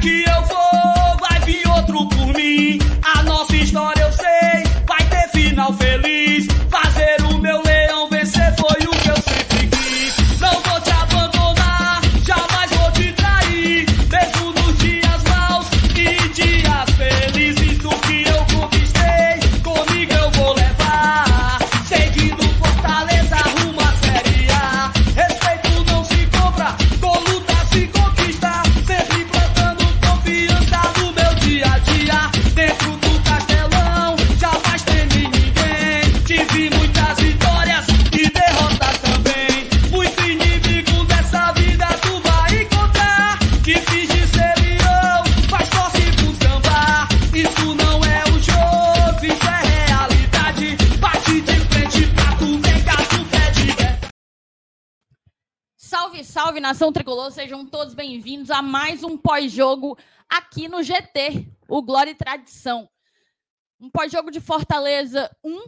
que nação tricolor, sejam todos bem-vindos a mais um pós-jogo aqui no GT, o Glória e Tradição. Um pós-jogo de Fortaleza 1,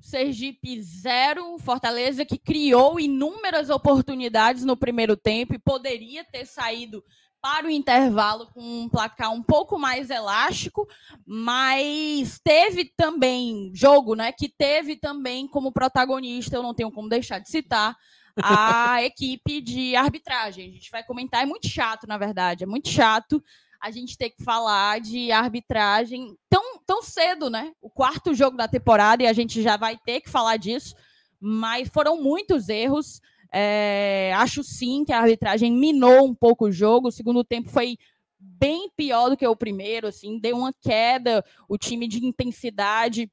Sergipe 0, Fortaleza que criou inúmeras oportunidades no primeiro tempo e poderia ter saído para o intervalo com um placar um pouco mais elástico, mas teve também jogo, né, que teve também como protagonista, eu não tenho como deixar de citar, a equipe de arbitragem. A gente vai comentar, é muito chato, na verdade, é muito chato a gente ter que falar de arbitragem tão, tão cedo, né? O quarto jogo da temporada e a gente já vai ter que falar disso, mas foram muitos erros. É, acho sim que a arbitragem minou um pouco o jogo. O segundo tempo foi bem pior do que o primeiro, assim, deu uma queda, o time de intensidade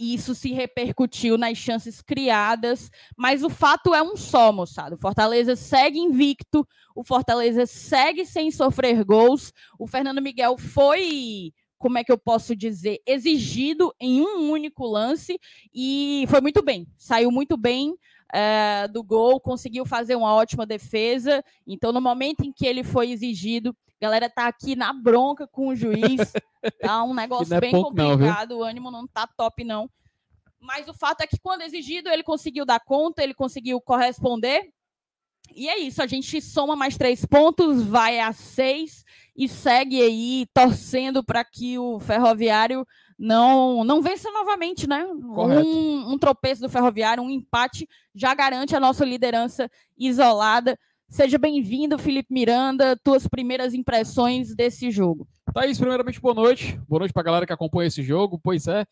isso se repercutiu nas chances criadas, mas o fato é um só, moçada. O Fortaleza segue invicto, o Fortaleza segue sem sofrer gols. O Fernando Miguel foi, como é que eu posso dizer, exigido em um único lance e foi muito bem, saiu muito bem. É, do gol, conseguiu fazer uma ótima defesa. Então, no momento em que ele foi exigido, a galera tá aqui na bronca com o juiz. Tá um negócio é bem pouco não, complicado, o ânimo não tá top, não. Mas o fato é que, quando exigido, ele conseguiu dar conta, ele conseguiu corresponder. E é isso, a gente soma mais três pontos, vai a seis e segue aí torcendo para que o Ferroviário não não vença novamente, né? Um, um tropeço do Ferroviário, um empate já garante a nossa liderança isolada. Seja bem-vindo, Felipe Miranda, tuas primeiras impressões desse jogo. Thaís, primeiramente, boa noite. Boa noite pra galera que acompanha esse jogo. Pois é,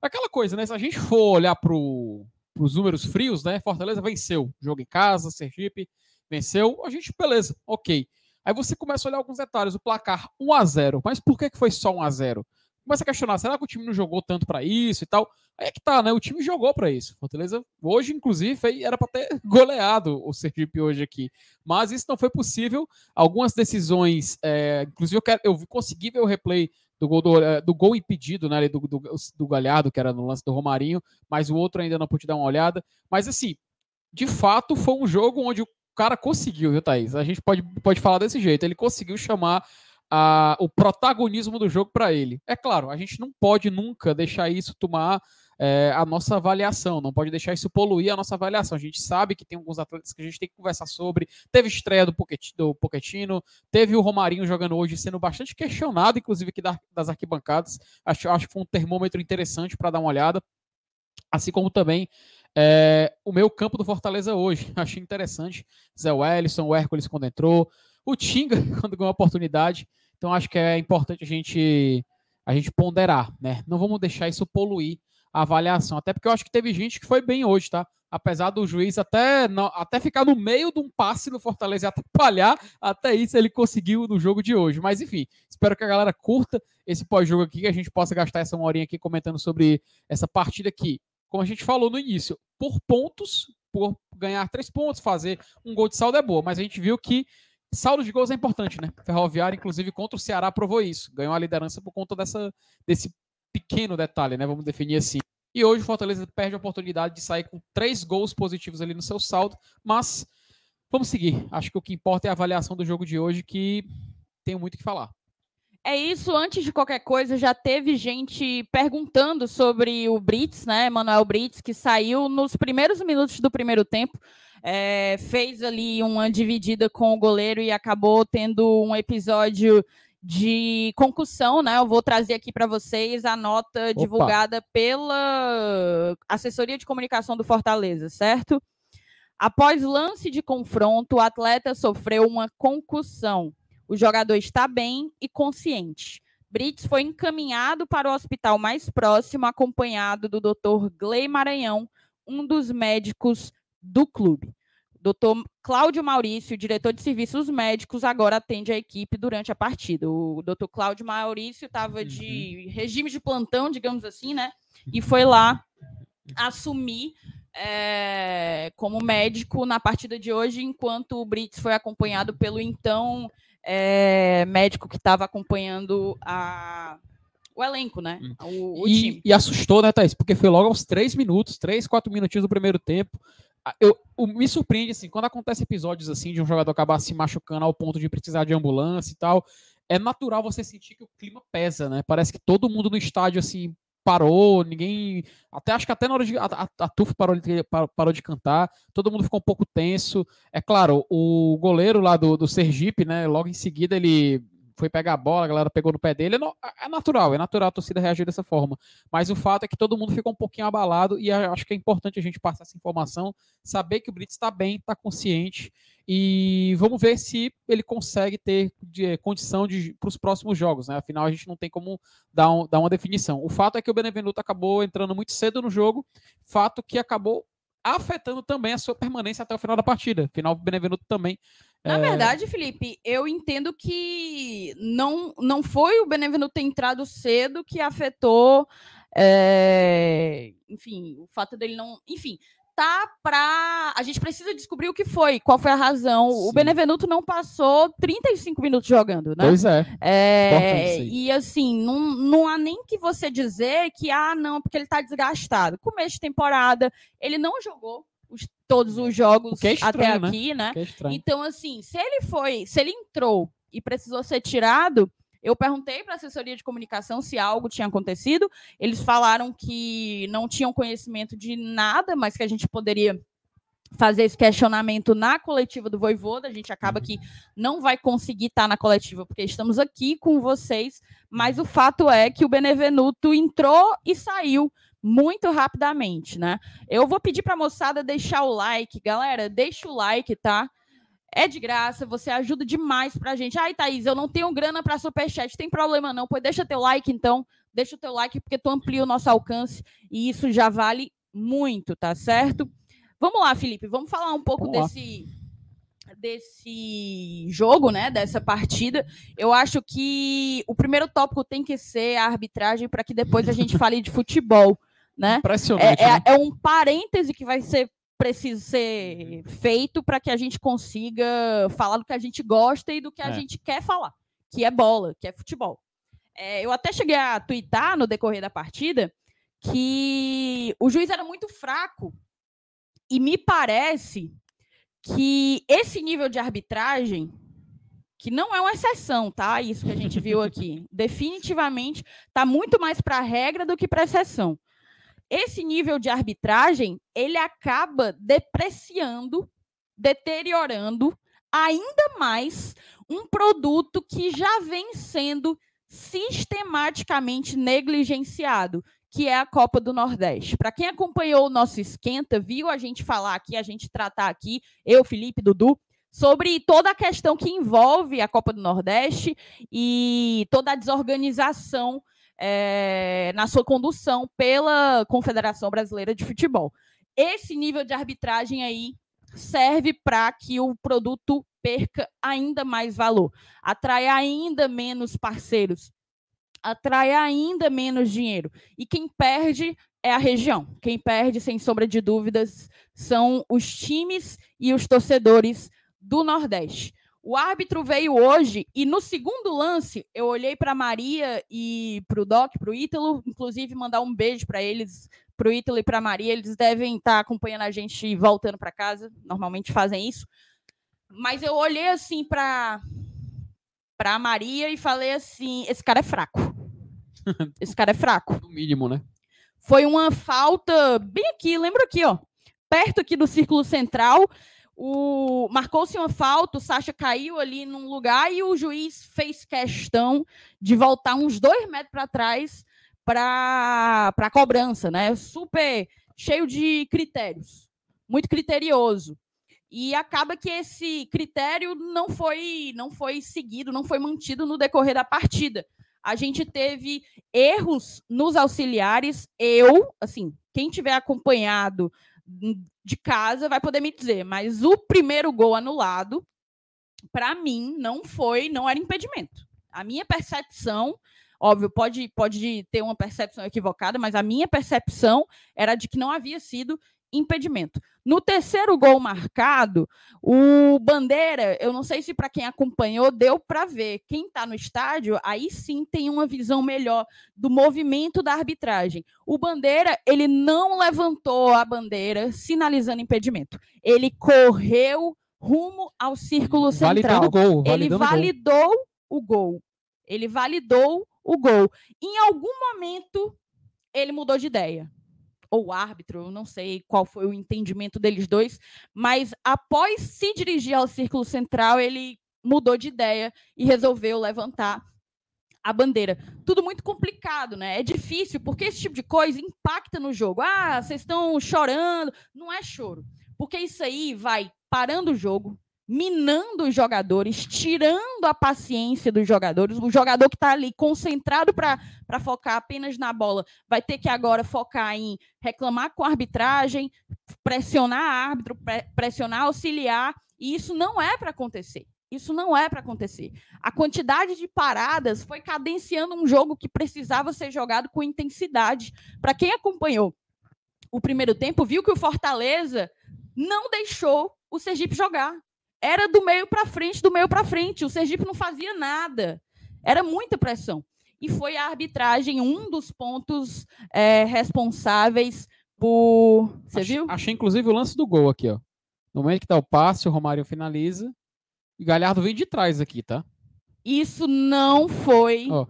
aquela coisa, né? Se a gente for olhar pro, pros números frios, né? Fortaleza venceu. Jogo em casa, Sergipe venceu. A gente, beleza, ok. Aí você começa a olhar alguns detalhes. O placar 1 a 0 Mas por que, que foi só 1 a 0 Começa a questionar, será que o time não jogou tanto pra isso e tal? Aí é que tá, né? O time jogou pra isso. Fortaleza, hoje, inclusive, era pra ter goleado o Sergipe hoje aqui. Mas isso não foi possível. Algumas decisões, é, inclusive eu, quero, eu consegui ver o replay do gol, do, eh, do gol impedido, né? Do, do, do Galhardo, que era no lance do Romarinho, mas o outro ainda não pude dar uma olhada. Mas assim, de fato, foi um jogo onde o cara conseguiu, viu, Thaís? A gente pode, pode falar desse jeito. Ele conseguiu chamar a- o protagonismo do jogo para ele. É claro, a gente não pode nunca deixar isso tomar é, a nossa avaliação, não pode deixar isso poluir a nossa avaliação. A gente sabe que tem alguns atletas que a gente tem que conversar sobre. Teve estreia do, Poquet- do Pochettino, teve o Romarinho jogando hoje, sendo bastante questionado, inclusive aqui da- das arquibancadas. Acho, acho que foi um termômetro interessante para dar uma olhada. Assim como também é, o meu campo do Fortaleza hoje. Achei interessante. Zé Wellison, o Hércules quando entrou, o Tinga quando ganhou a oportunidade. Então acho que é importante a gente a gente ponderar, né? Não vamos deixar isso poluir a avaliação, até porque eu acho que teve gente que foi bem hoje, tá? Apesar do juiz até não, até ficar no meio de um passe no Fortaleza e atrapalhar, até isso ele conseguiu no jogo de hoje. Mas enfim, espero que a galera curta esse pós-jogo aqui, que a gente possa gastar essa uma horinha aqui comentando sobre essa partida aqui. Como a gente falou no início, por pontos, por ganhar três pontos, fazer um gol de saldo é boa, mas a gente viu que saldo de gols é importante, né? Ferroviário, inclusive, contra o Ceará provou isso. Ganhou a liderança por conta dessa, desse pequeno detalhe, né? Vamos definir assim. E hoje o Fortaleza perde a oportunidade de sair com três gols positivos ali no seu saldo, mas vamos seguir. Acho que o que importa é a avaliação do jogo de hoje, que tenho muito que falar. É isso, antes de qualquer coisa, já teve gente perguntando sobre o Brits, né? Manuel Brits, que saiu nos primeiros minutos do primeiro tempo, é, fez ali uma dividida com o goleiro e acabou tendo um episódio de concussão, né? Eu vou trazer aqui para vocês a nota Opa. divulgada pela assessoria de comunicação do Fortaleza, certo? Após lance de confronto, o atleta sofreu uma concussão. O jogador está bem e consciente. Brits foi encaminhado para o hospital mais próximo, acompanhado do Dr. Gley Maranhão, um dos médicos do clube. Dr. Cláudio Maurício, diretor de serviços médicos, agora atende a equipe durante a partida. O Dr. Cláudio Maurício estava de regime de plantão, digamos assim, né? E foi lá assumir é, como médico na partida de hoje, enquanto o Brits foi acompanhado pelo então é, médico que estava acompanhando a, o elenco, né? O, o time. E, e assustou, né, Thaís? Porque foi logo aos três minutos, três, quatro minutinhos do primeiro tempo. Ah, Eu, me surpreende, assim, quando acontece episódios assim de um jogador acabar se machucando ao ponto de precisar de ambulância e tal, é natural você sentir que o clima pesa, né? Parece que todo mundo no estádio, assim, parou, ninguém. Até acho que até na hora de. A, a, a Tuf parou parou de cantar, todo mundo ficou um pouco tenso. É claro, o goleiro lá do, do Sergipe, né? Logo em seguida ele foi pegar a bola, a galera pegou no pé dele. É, no- é natural, é natural a torcida reagir dessa forma. Mas o fato é que todo mundo ficou um pouquinho abalado e acho que é importante a gente passar essa informação, saber que o Brits está bem, está consciente e vamos ver se ele consegue ter de- condição para os próximos jogos, né? Afinal, a gente não tem como dar, um- dar uma definição. O fato é que o Benevenuto acabou entrando muito cedo no jogo, fato que acabou afetando também a sua permanência até o final da partida. Afinal, o Benevenuto também. Na é, verdade, Felipe, eu entendo que não, não foi o Benevenuto ter entrado cedo que afetou, é, enfim, o fato dele não. Enfim, tá pra. A gente precisa descobrir o que foi, qual foi a razão. O Sim. Benevenuto não passou 35 minutos jogando, né? Pois é. É, e assim, não, não há nem que você dizer que, ah, não, porque ele tá desgastado. Começo de temporada, ele não jogou todos os jogos O que é até estranho, né? aqui, né? É estranho. Então, assim, se ele foi, se ele entrou e precisou ser tirado, eu perguntei para a assessoria de comunicação se algo tinha acontecido. Eles falaram que não tinham conhecimento de nada, mas que a gente poderia fazer esse questionamento na coletiva do Voivoda. A gente acaba que não vai conseguir estar na coletiva porque estamos aqui com vocês, mas o fato é que o Benevenuto entrou e saiu muito rapidamente, né? Eu vou pedir para a moçada deixar o like, galera, deixa o like, tá? É de graça, você ajuda demais pra gente. Ai, Thaís, eu não tenho grana para superchat, tem problema não. Pois deixa teu like então, deixa o teu like porque tu amplia o nosso alcance e isso já vale muito, tá certo? Vamos lá, Felipe, vamos falar um pouco Vamos lá. desse desse jogo, né, dessa partida. Eu acho que o primeiro tópico tem que ser a arbitragem para que depois a gente fale de futebol, né? Impressionante. É, né? é- é um parêntese que vai ser preciso ser feito para que a gente consiga falar do que a gente gosta e do que a É. gente quer falar, que é bola, que é futebol. É, eu até cheguei a twittar no decorrer da partida que o juiz era muito fraco e me parece que esse nível de arbitragem que não é uma exceção, tá? Isso que a gente viu aqui, definitivamente está muito mais para a regra do que para a exceção esse nível de arbitragem ele acaba depreciando, deteriorando ainda mais um produto que já vem sendo sistematicamente negligenciado, que é a Copa do Nordeste. Para quem acompanhou o nosso esquenta, viu a gente falar aqui, a gente tratar aqui, eu, Felipe, Dudu, sobre toda a questão que envolve a Copa do Nordeste e toda a desorganização é, na sua condução pela Confederação Brasileira de Futebol. Esse nível de arbitragem aí serve para que o produto perca ainda mais valor, atrai ainda menos parceiros, atrai ainda menos dinheiro. E quem perde é a região. Quem perde, sem sombra de dúvidas, são os times e os torcedores do Nordeste. O árbitro veio hoje e no segundo lance eu olhei para Maria e para o Doc, para o Ítalo, inclusive mandar um beijo para eles, para o Ítalo e para Maria. Eles devem estar acompanhando a gente voltando para casa, normalmente fazem isso. Mas eu olhei assim para para Maria e falei assim: esse cara é fraco. Esse cara é fraco. No mínimo, né? Foi uma falta bem aqui, lembra aqui, ó, perto aqui do círculo central. O marcou-se uma falta, o Sacha caiu ali num lugar e o juiz fez questão de voltar uns dois metros para trás para a cobrança, né? Super cheio de critérios, muito criterioso. E acaba que esse critério não foi não foi seguido, não foi mantido no decorrer da partida. A gente teve erros nos auxiliares. Eu, assim, quem tiver acompanhado de casa vai poder me dizer, mas o primeiro gol anulado, para mim, não foi, não era impedimento. A minha percepção, óbvio, pode, pode ter uma percepção equivocada, mas a minha percepção era de que não havia sido impedimento. No terceiro gol marcado, o Bandeira, eu não sei se para quem acompanhou deu para ver. Quem está no estádio, aí sim tem uma visão melhor do movimento da arbitragem. O Bandeira, ele não levantou a bandeira sinalizando impedimento. Ele correu rumo ao círculo central. Validando gol, ele validou gol. o gol. Ele validou o gol. Em algum momento, ele mudou de ideia ou árbitro, eu não sei qual foi o entendimento deles dois, mas após se dirigir ao círculo central, ele mudou de ideia e resolveu levantar a bandeira. Tudo muito complicado, né? É difícil, porque esse tipo de coisa impacta no jogo. Ah, vocês estão chorando. Não é choro. Porque isso aí vai parando o jogo, minando os jogadores, tirando a paciência dos jogadores. O jogador que está ali concentrado para focar apenas na bola vai ter que agora focar em reclamar com a arbitragem, pressionar árbitro, pressionar auxiliar. E isso não é para acontecer. Isso não é para acontecer. A quantidade de paradas foi cadenciando um jogo que precisava ser jogado com intensidade. Para quem acompanhou o primeiro tempo, viu que o Fortaleza não deixou o Sergipe jogar era do meio para frente, do meio para frente. O Sergipe não fazia nada. Era muita pressão. E foi a arbitragem um dos pontos é, responsáveis por. Você achei, viu? Achei inclusive o lance do gol aqui, ó. No momento que dá o passe, o Romário finaliza. E Galhardo vem de trás aqui, tá? Isso não foi. Oh.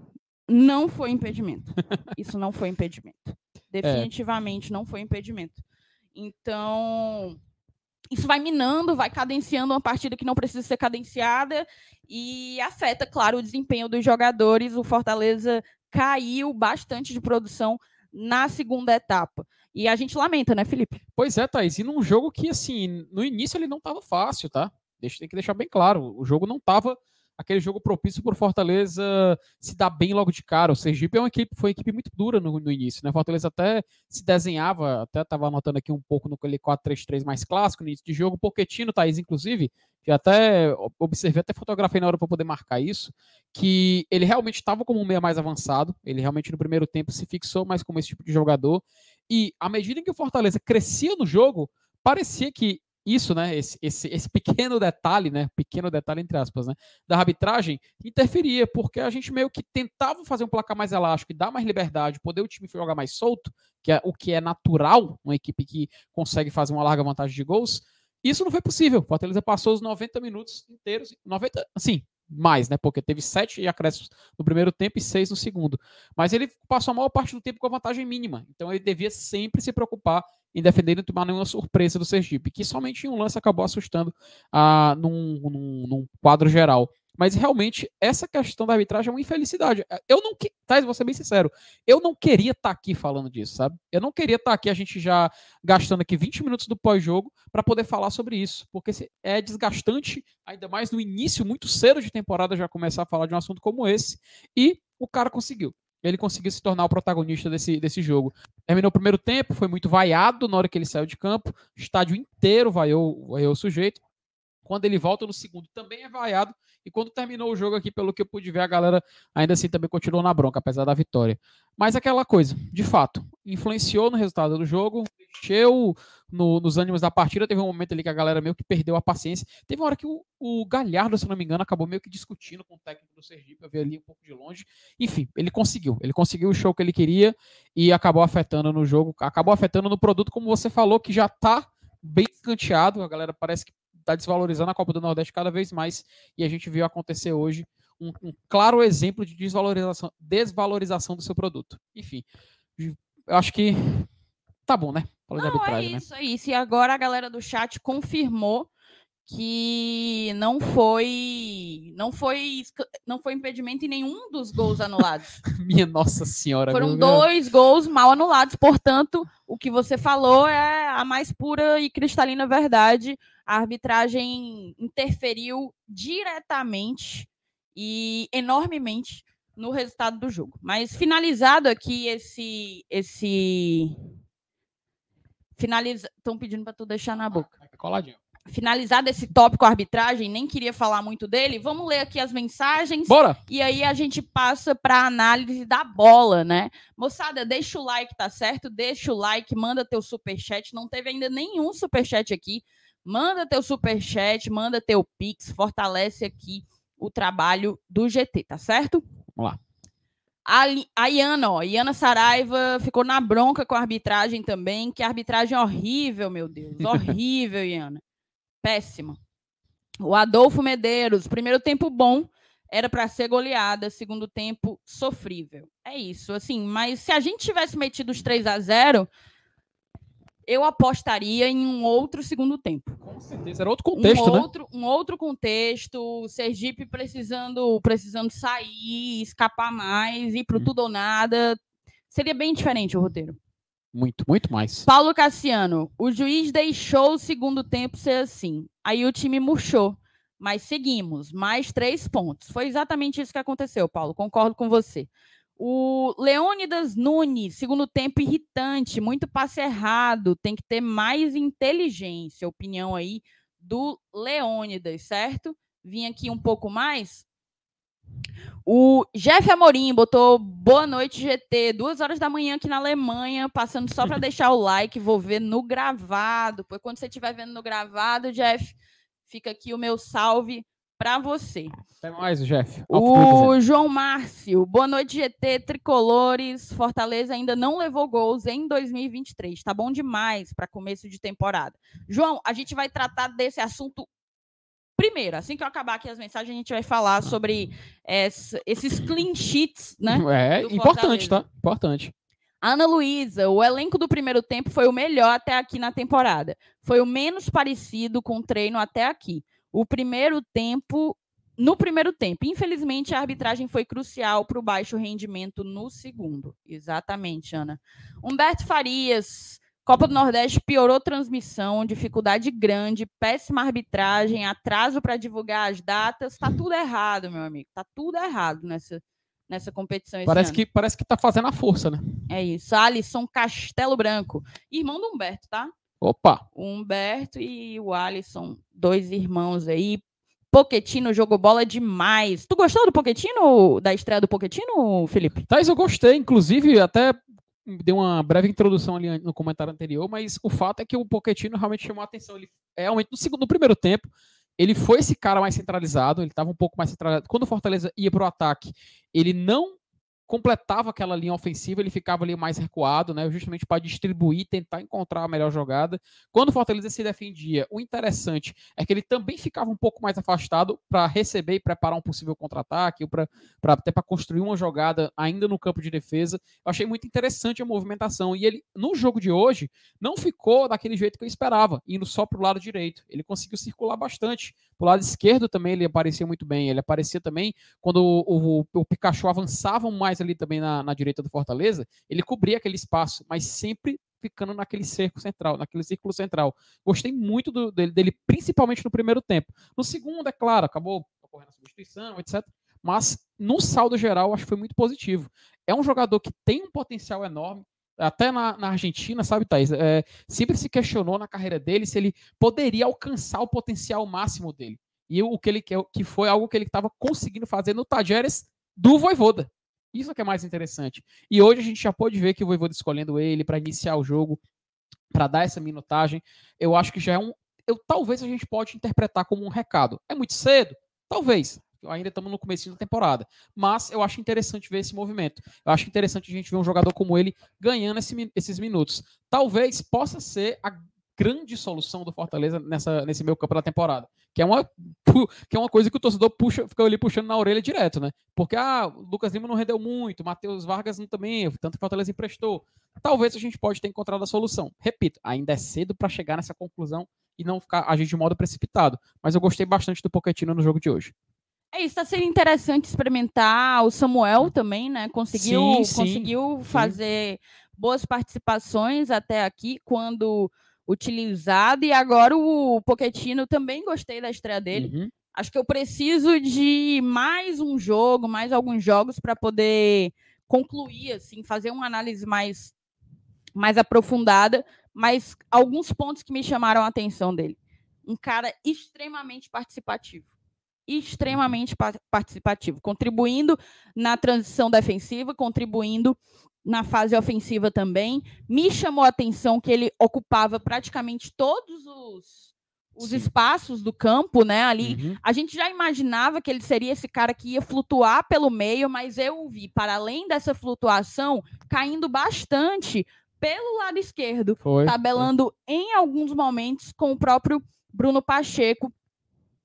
Não foi impedimento. Isso não foi impedimento. É. Definitivamente é. não foi impedimento. Então, isso vai minando, vai cadenciando uma partida que não precisa ser cadenciada e afeta, claro, o desempenho dos jogadores. O Fortaleza caiu bastante de produção na segunda etapa. E a gente lamenta, né, Felipe? Pois é, Thaís. E num jogo que, assim, no início ele não estava fácil, tá? Deixa, tem que deixar bem claro. O jogo não estava aquele jogo propício para o Fortaleza se dar bem logo de cara. O Sergipe é uma equipe, foi uma equipe muito dura no, no início, né? O Fortaleza até se desenhava, até estava anotando aqui um pouco no 4-3-3 mais clássico, no início de jogo. O Pochettino, Thaís, inclusive, que até observei, até fotografei na hora para poder marcar isso, que ele realmente estava como um meia mais avançado, ele realmente no primeiro tempo se fixou mais como esse tipo de jogador, e à medida que o Fortaleza crescia no jogo, parecia que isso, né, esse, esse, esse, pequeno detalhe, né, pequeno detalhe entre aspas, né, da arbitragem interferia, porque a gente meio que tentava fazer um placar mais elástico e dar mais liberdade, poder o time jogar mais solto, que é o que é natural, uma equipe que consegue fazer uma larga vantagem de gols. Isso não foi possível. O Fortaleza passou os 90 minutos inteiros, 90, assim, mais, né? Porque teve sete acréscimos no primeiro tempo e seis no segundo. Mas ele passou a maior parte do tempo com a vantagem mínima. Então ele devia sempre se preocupar em defender e não tomar nenhuma surpresa do Sergipe, que somente em um lance acabou assustando ah, num, num, num quadro geral. Mas realmente, essa questão da arbitragem é uma infelicidade. Eu não. Thais, vou ser bem sincero. Eu não queria estar tá aqui falando disso, sabe? Eu não queria estar tá aqui, a gente já gastando aqui 20 minutos do pós-jogo para poder falar sobre isso. Porque é desgastante, ainda mais no início, muito cedo de temporada, já começar a falar de um assunto como esse. E o cara conseguiu ele conseguiu se tornar o protagonista desse, desse jogo. Terminou o primeiro tempo, foi muito vaiado na hora que ele saiu de campo, o estádio inteiro vaiou, vaiou o sujeito. Quando ele volta no segundo, também é vaiado. E quando terminou o jogo aqui, pelo que eu pude ver, a galera ainda assim também continuou na bronca, apesar da vitória. Mas aquela coisa, de fato, influenciou no resultado do jogo, mexeu no, nos ânimos da partida. Teve um momento ali que a galera meio que perdeu a paciência. Teve uma hora que o, o Galhardo, se não me engano, acabou meio que discutindo com o técnico do Sergipe, eu vi ali um pouco de longe. Enfim, ele conseguiu. Ele conseguiu o show que ele queria e acabou afetando no jogo, acabou afetando no produto, como você falou, que já está bem escanteado. A galera parece que está desvalorizando a Copa do Nordeste cada vez mais e a gente viu acontecer hoje um, um claro exemplo de desvalorização, desvalorização do seu produto. Enfim, eu acho que tá bom, né? Não, é né? isso, né? é isso. E agora a galera do chat confirmou que não foi não foi não foi impedimento em nenhum dos gols anulados. Minha Nossa Senhora. Foram dois gols mal anulados, portanto, o que você falou é a mais pura e cristalina verdade. A arbitragem interferiu diretamente e enormemente no resultado do jogo. Mas finalizado aqui esse esse finaliza, estão pedindo para tu deixar na boca. Coladinho finalizado esse tópico arbitragem, nem queria falar muito dele, vamos ler aqui as mensagens. Bora! E aí a gente passa para a análise da bola, né? Moçada, deixa o like, tá certo? Deixa o like, manda teu super chat. Não teve ainda nenhum super chat aqui. Manda teu super chat, manda teu pix, fortalece aqui o trabalho do GT, tá certo? Vamos lá. A, a Iana, ó, Iana Saraiva ficou na bronca com a arbitragem também, que arbitragem horrível, meu Deus, horrível, Iana péssima. O Adolfo Medeiros, primeiro tempo bom, era para ser goleada, segundo tempo sofrível. É isso, assim, mas se a gente tivesse metido os 3 a 0, eu apostaria em um outro segundo tempo. Com certeza, era outro contexto, um né? Outro, um outro contexto, o Sergipe precisando, precisando sair, escapar mais, ir para hum. tudo ou nada. Seria bem diferente o roteiro. Muito, muito mais. Paulo Cassiano, o juiz deixou o segundo tempo ser assim. Aí o time murchou. Mas seguimos, mais três pontos. Foi exatamente isso que aconteceu, Paulo. Concordo com você. O Leônidas Nunes, segundo tempo irritante, muito passe errado, tem que ter mais inteligência. Opinião aí do Leônidas, certo? Vim aqui um pouco mais. O Jeff Amorim botou boa noite, GT. Duas horas da manhã aqui na Alemanha, passando só para deixar o like. Vou ver no gravado. Pois quando você estiver vendo no gravado, Jeff, fica aqui o meu salve para você. Até mais, Jeff. O João Márcio, boa noite, GT Tricolores. Fortaleza ainda não levou gols em 2023. Tá bom demais para começo de temporada. João, a gente vai tratar desse assunto Primeiro, assim que eu acabar aqui as mensagens, a gente vai falar sobre essa, esses clean sheets, né? É, importante, tá? Importante. Ana Luísa, o elenco do primeiro tempo foi o melhor até aqui na temporada. Foi o menos parecido com o treino até aqui. O primeiro tempo, no primeiro tempo, infelizmente a arbitragem foi crucial para o baixo rendimento no segundo. Exatamente, Ana. Humberto Farias, Copa do Nordeste piorou transmissão, dificuldade grande, péssima arbitragem, atraso para divulgar as datas. Tá tudo errado, meu amigo. Tá tudo errado nessa, nessa competição. parece ano. que parece que tá fazendo a força, né? É isso. Alisson Castelo Branco, irmão do Humberto, tá? Opa. O Humberto e o Alisson, dois irmãos aí. Poquetino jogou bola demais. Tu gostou do Poquetino, da estreia do Poquetino, Felipe? Thais, eu gostei. Inclusive, até deu uma breve introdução ali no comentário anterior, mas o fato é que o Pochettino realmente chamou a atenção. Ele é, realmente no segundo, no primeiro tempo, ele foi esse cara mais centralizado, ele estava um pouco mais centralizado. Quando o Fortaleza ia para o ataque, ele não completava aquela linha ofensiva, ele ficava ali mais recuado, né, justamente para distribuir, tentar encontrar a melhor jogada. Quando o Fortaleza se defendia, o interessante é que ele também ficava um pouco mais afastado para receber e preparar um possível contra-ataque, para até para construir uma jogada ainda no campo de defesa. Eu achei muito interessante a movimentação e ele no jogo de hoje não ficou daquele jeito que eu esperava, indo só para o lado direito. Ele conseguiu circular bastante. Pro lado esquerdo também ele aparecia muito bem. Ele aparecia também quando o, o, o Pikachu avançava mais mais ali também na, na direita do Fortaleza, ele cobria aquele espaço, mas sempre ficando naquele cerco central, naquele círculo central. Gostei muito do, dele, dele, principalmente no primeiro tempo. No segundo, é claro, acabou ocorrendo a substituição, etc. Mas no saldo geral, acho que foi muito positivo. É um jogador que tem um potencial enorme. Até na, na Argentina, sabe, Thaís? É, sempre se questionou na carreira dele se ele poderia alcançar o potencial máximo dele. E o que ele que foi algo que ele estava conseguindo fazer no Tajeres do Voivoda. Isso é que é mais interessante. E hoje a gente já pode ver que o Voivoda escolhendo ele para iniciar o jogo, para dar essa minutagem, eu acho que já é um. Eu, talvez a gente pode interpretar como um recado. É muito cedo? Talvez. Ainda estamos no começo da temporada. Mas eu acho interessante ver esse movimento. Eu acho interessante a gente ver um jogador como ele ganhando esse, esses minutos. Talvez possa ser a grande solução do Fortaleza nessa, nesse meio campo da temporada. Que é, uma, que é uma coisa que o torcedor puxa, fica ali puxando na orelha direto, né? Porque ah, o Lucas Lima não rendeu muito, Matheus Vargas não também, tanto que o Fortaleza emprestou. Talvez a gente pode ter encontrado a solução. Repito, ainda é cedo para chegar nessa conclusão e não ficar agir de modo precipitado. Mas eu gostei bastante do Pochettino no jogo de hoje. É isso, está sendo interessante experimentar o Samuel também, né? Conseguiu, sim, sim, conseguiu sim. fazer boas participações até aqui quando utilizado e agora o Pochettino também gostei da estreia dele. Uhum. Acho que eu preciso de mais um jogo, mais alguns jogos para poder concluir assim, fazer uma análise mais mais aprofundada, mas alguns pontos que me chamaram a atenção dele. Um cara extremamente participativo extremamente participativo, contribuindo na transição defensiva, contribuindo na fase ofensiva também. Me chamou a atenção que ele ocupava praticamente todos os, os espaços do campo, né? Ali uhum. a gente já imaginava que ele seria esse cara que ia flutuar pelo meio, mas eu o vi, para além dessa flutuação, caindo bastante pelo lado esquerdo, foi, tabelando foi. em alguns momentos com o próprio Bruno Pacheco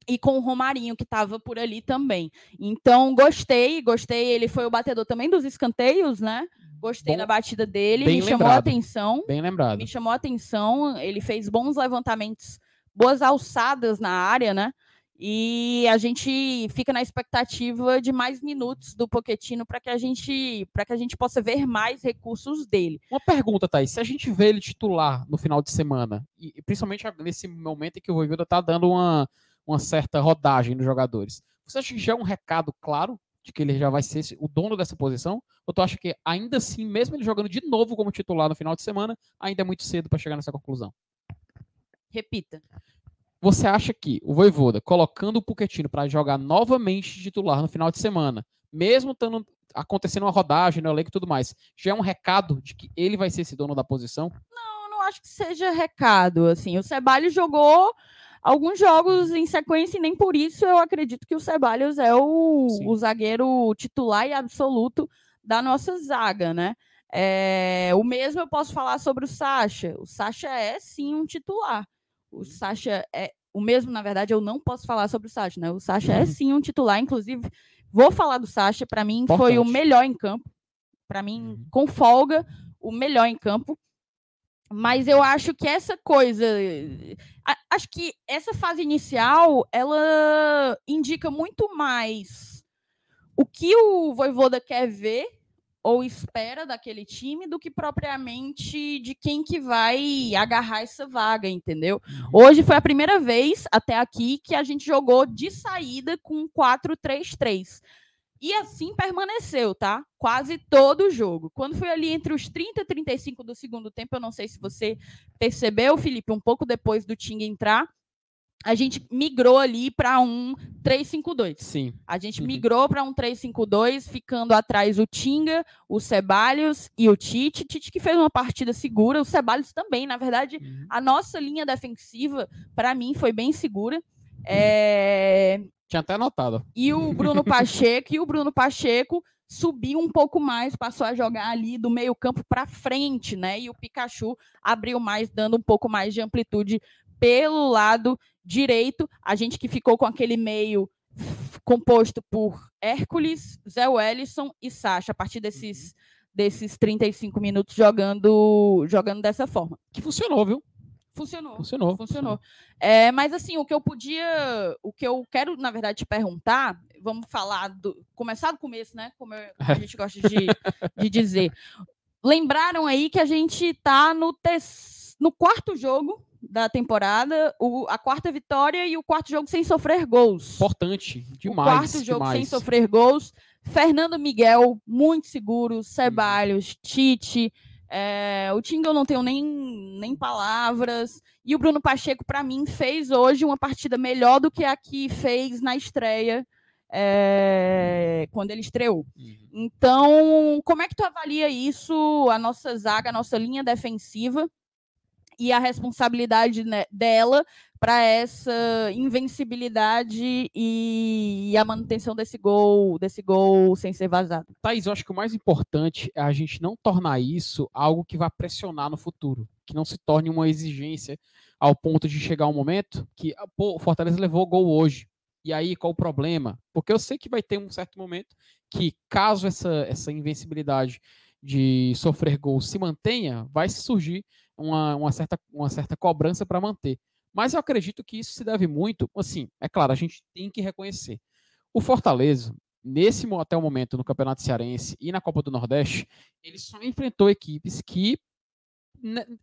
e com o Romarinho, que estava por ali também. Então, gostei, gostei. Ele foi o batedor também dos escanteios, né? Gostei Bom, da batida dele, me lembrado, chamou a atenção. Bem lembrado. Me chamou a atenção. Ele fez bons levantamentos, boas alçadas na área, né? E a gente fica na expectativa de mais minutos do Poquetino para que a gente para que a gente possa ver mais recursos dele. Uma pergunta, Thaís, se a gente vê ele titular no final de semana, e principalmente nesse momento em que o Voivoda está dando uma uma certa rodagem nos jogadores. Você acha que já é um recado claro de que ele já vai ser o dono dessa posição? Ou tu acha que ainda assim, mesmo ele jogando de novo como titular no final de semana, ainda é muito cedo para chegar nessa conclusão? Repita. Você acha que o Voivoda, colocando o Puquetino para jogar novamente titular no final de semana, mesmo tendo acontecendo uma rodagem no elenco e tudo mais, já é um recado de que ele vai ser esse dono da posição? Não, não acho que seja recado. Assim, o Ceballos jogou alguns jogos em sequência e nem por isso eu acredito que o Ceballos é o, o zagueiro titular e absoluto da nossa zaga, né? É, o mesmo eu posso falar sobre o Sacha. O Sacha é sim um titular. O Sacha é o mesmo, na verdade, eu não posso falar sobre o Sacha, né? O Sacha é sim um titular, inclusive vou falar do Sacha, para mim Importante. foi o melhor em campo. Para mim, uhum. com folga, o melhor em campo. Mas eu acho que essa coisa. Acho que essa fase inicial ela indica muito mais o que o Voivoda quer ver ou espera daquele time do que propriamente de quem que vai agarrar essa vaga, entendeu? Uhum. Hoje foi a primeira vez até aqui que a gente jogou de saída com 4-3-3. E assim permaneceu, tá? Quase todo o jogo. Quando foi ali entre os 30 e 35 do segundo tempo, eu não sei se você percebeu, Felipe, um pouco depois do Ting entrar, a gente migrou ali para um 3-5-2. Sim. A gente uhum. migrou para um 3-5-2, ficando atrás o Tinga, o Ceballos e o Tite. Tite que fez uma partida segura, o Ceballos também. Na verdade, uhum. a nossa linha defensiva, para mim, foi bem segura. É... Tinha até anotado. E o Bruno Pacheco, e o Bruno Pacheco subiu um pouco mais, passou a jogar ali do meio-campo para frente, né? E o Pikachu abriu mais, dando um pouco mais de amplitude pelo lado direito. A gente que ficou com aquele meio composto por Hércules, Zé Wellison e Sacha, a partir desses, desses 35 minutos jogando, jogando dessa forma. Que funcionou, viu? Funcionou. Funcionou. Funcionou. É, mas assim, o que eu podia. O que eu quero, na verdade, te perguntar, vamos falar do. Começar do começo, né? Como, eu, como a gente gosta de, de dizer. Lembraram aí que a gente está no, te, no quarto jogo da temporada, o, a quarta vitória e o quarto jogo sem sofrer gols. Importante, demais. O quarto jogo demais. sem sofrer gols. Fernando Miguel, muito seguro. Ceballos, Tite. É, o Tinga eu não tenho nem, nem palavras. E o Bruno Pacheco, para mim, fez hoje uma partida melhor do que a que fez na estreia, é, quando ele estreou. Uhum. Então, como é que tu avalia isso, a nossa zaga, a nossa linha defensiva e a responsabilidade né, dela para essa invencibilidade e, a manutenção desse gol, desse gol sem ser vazado. Thaís, eu acho que o mais importante é a gente não tornar isso algo que vá pressionar no futuro. que não se torne uma exigência ao ponto de chegar um momento que ah, pô, o Fortaleza levou gol hoje. E aí, qual o problema? Porque eu sei que vai ter um certo momento que, caso essa, essa invencibilidade de sofrer gols se mantenha, vai surgir uma, uma, certa, uma certa cobrança para manter. Mas eu acredito que isso se deve muito, assim, é claro, a gente tem que reconhecer. O Fortaleza, nesse até o momento no Campeonato Cearense e na Copa do Nordeste, ele só enfrentou equipes que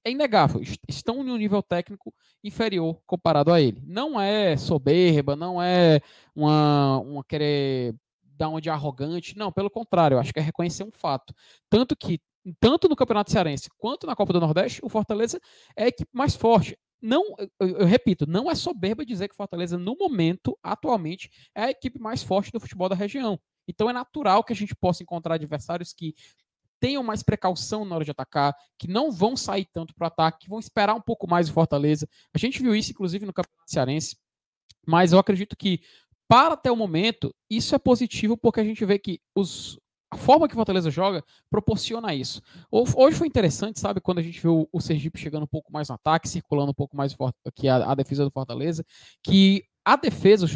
é inegável, estão em um nível técnico inferior comparado a ele. Não é soberba, não é uma, uma querer dar uma de arrogante, não, pelo contrário, eu acho que é reconhecer um fato. Tanto que, tanto no Campeonato Cearense quanto na Copa do Nordeste, o Fortaleza é a equipe mais forte. Não, eu, eu repito, não é soberba dizer que o Fortaleza, no momento, atualmente, é a equipe mais forte do futebol da região. Então é natural que a gente possa encontrar adversários que tenham mais precaução na hora de atacar, que não vão sair tanto para o ataque, que vão esperar um pouco mais o Fortaleza. A gente viu isso, inclusive, no Campeonato Cearense. Mas eu acredito que, para até o momento, isso é positivo porque a gente vê que os, a forma que o Fortaleza joga proporciona isso. Hoje foi interessante, sabe, quando a gente viu o Sergipe chegando um pouco mais no ataque, circulando um pouco mais que a, a defesa do Fortaleza, que a defesa,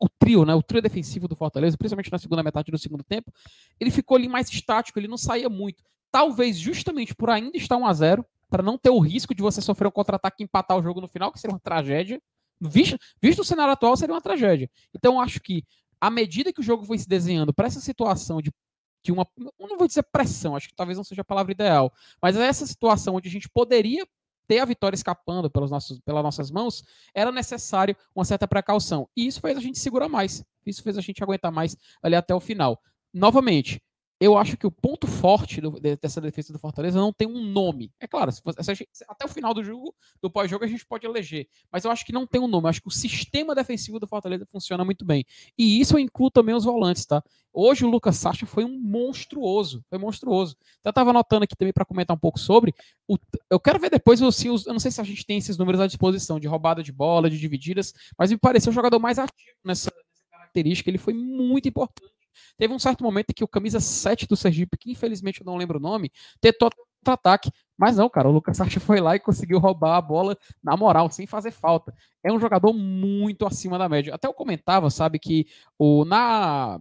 o, trio, né, o trio defensivo do Fortaleza, principalmente na segunda metade do segundo tempo, ele ficou ali mais estático, ele não saía muito. Talvez justamente por ainda estar 1 a 0 para não ter o risco de você sofrer um contra-ataque e empatar o jogo no final, que seria uma tragédia. Visto, visto o cenário atual, seria uma tragédia. Então, acho que, à medida que o jogo foi se desenhando para essa situação de, de uma. não vou dizer pressão, acho que talvez não seja a palavra ideal, mas essa situação onde a gente poderia ter a vitória escapando pelos nossos, pelas nossas mãos, era necessário uma certa precaução. E isso fez a gente segurar mais. Isso fez a gente aguentar mais ali até o final. Novamente, eu acho que o ponto forte do, dessa defesa do Fortaleza não tem um nome. É claro, se, se até o final do jogo, do pós-jogo, a gente pode eleger. Mas eu acho que não tem um nome. Eu acho que o sistema defensivo do Fortaleza funciona muito bem. E isso eu incluo também os volantes, tá? Hoje o Lucas Sacha foi um monstruoso. Foi monstruoso. Eu estava anotando aqui também para comentar um pouco sobre. O, eu quero ver depois, assim, os, eu não sei se a gente tem esses números à disposição, de roubada de bola, de divididas, mas me pareceu o jogador mais ativo nessa, nessa característica. Ele foi muito importante Teve um certo momento em que o camisa 7 do Sergipe, que infelizmente eu não lembro o nome, tentou contra-ataque. Mas não, cara, o Lucas Sacha foi lá e conseguiu roubar a bola na moral, sem fazer falta. É um jogador muito acima da média. Até eu comentava, sabe, que o, na,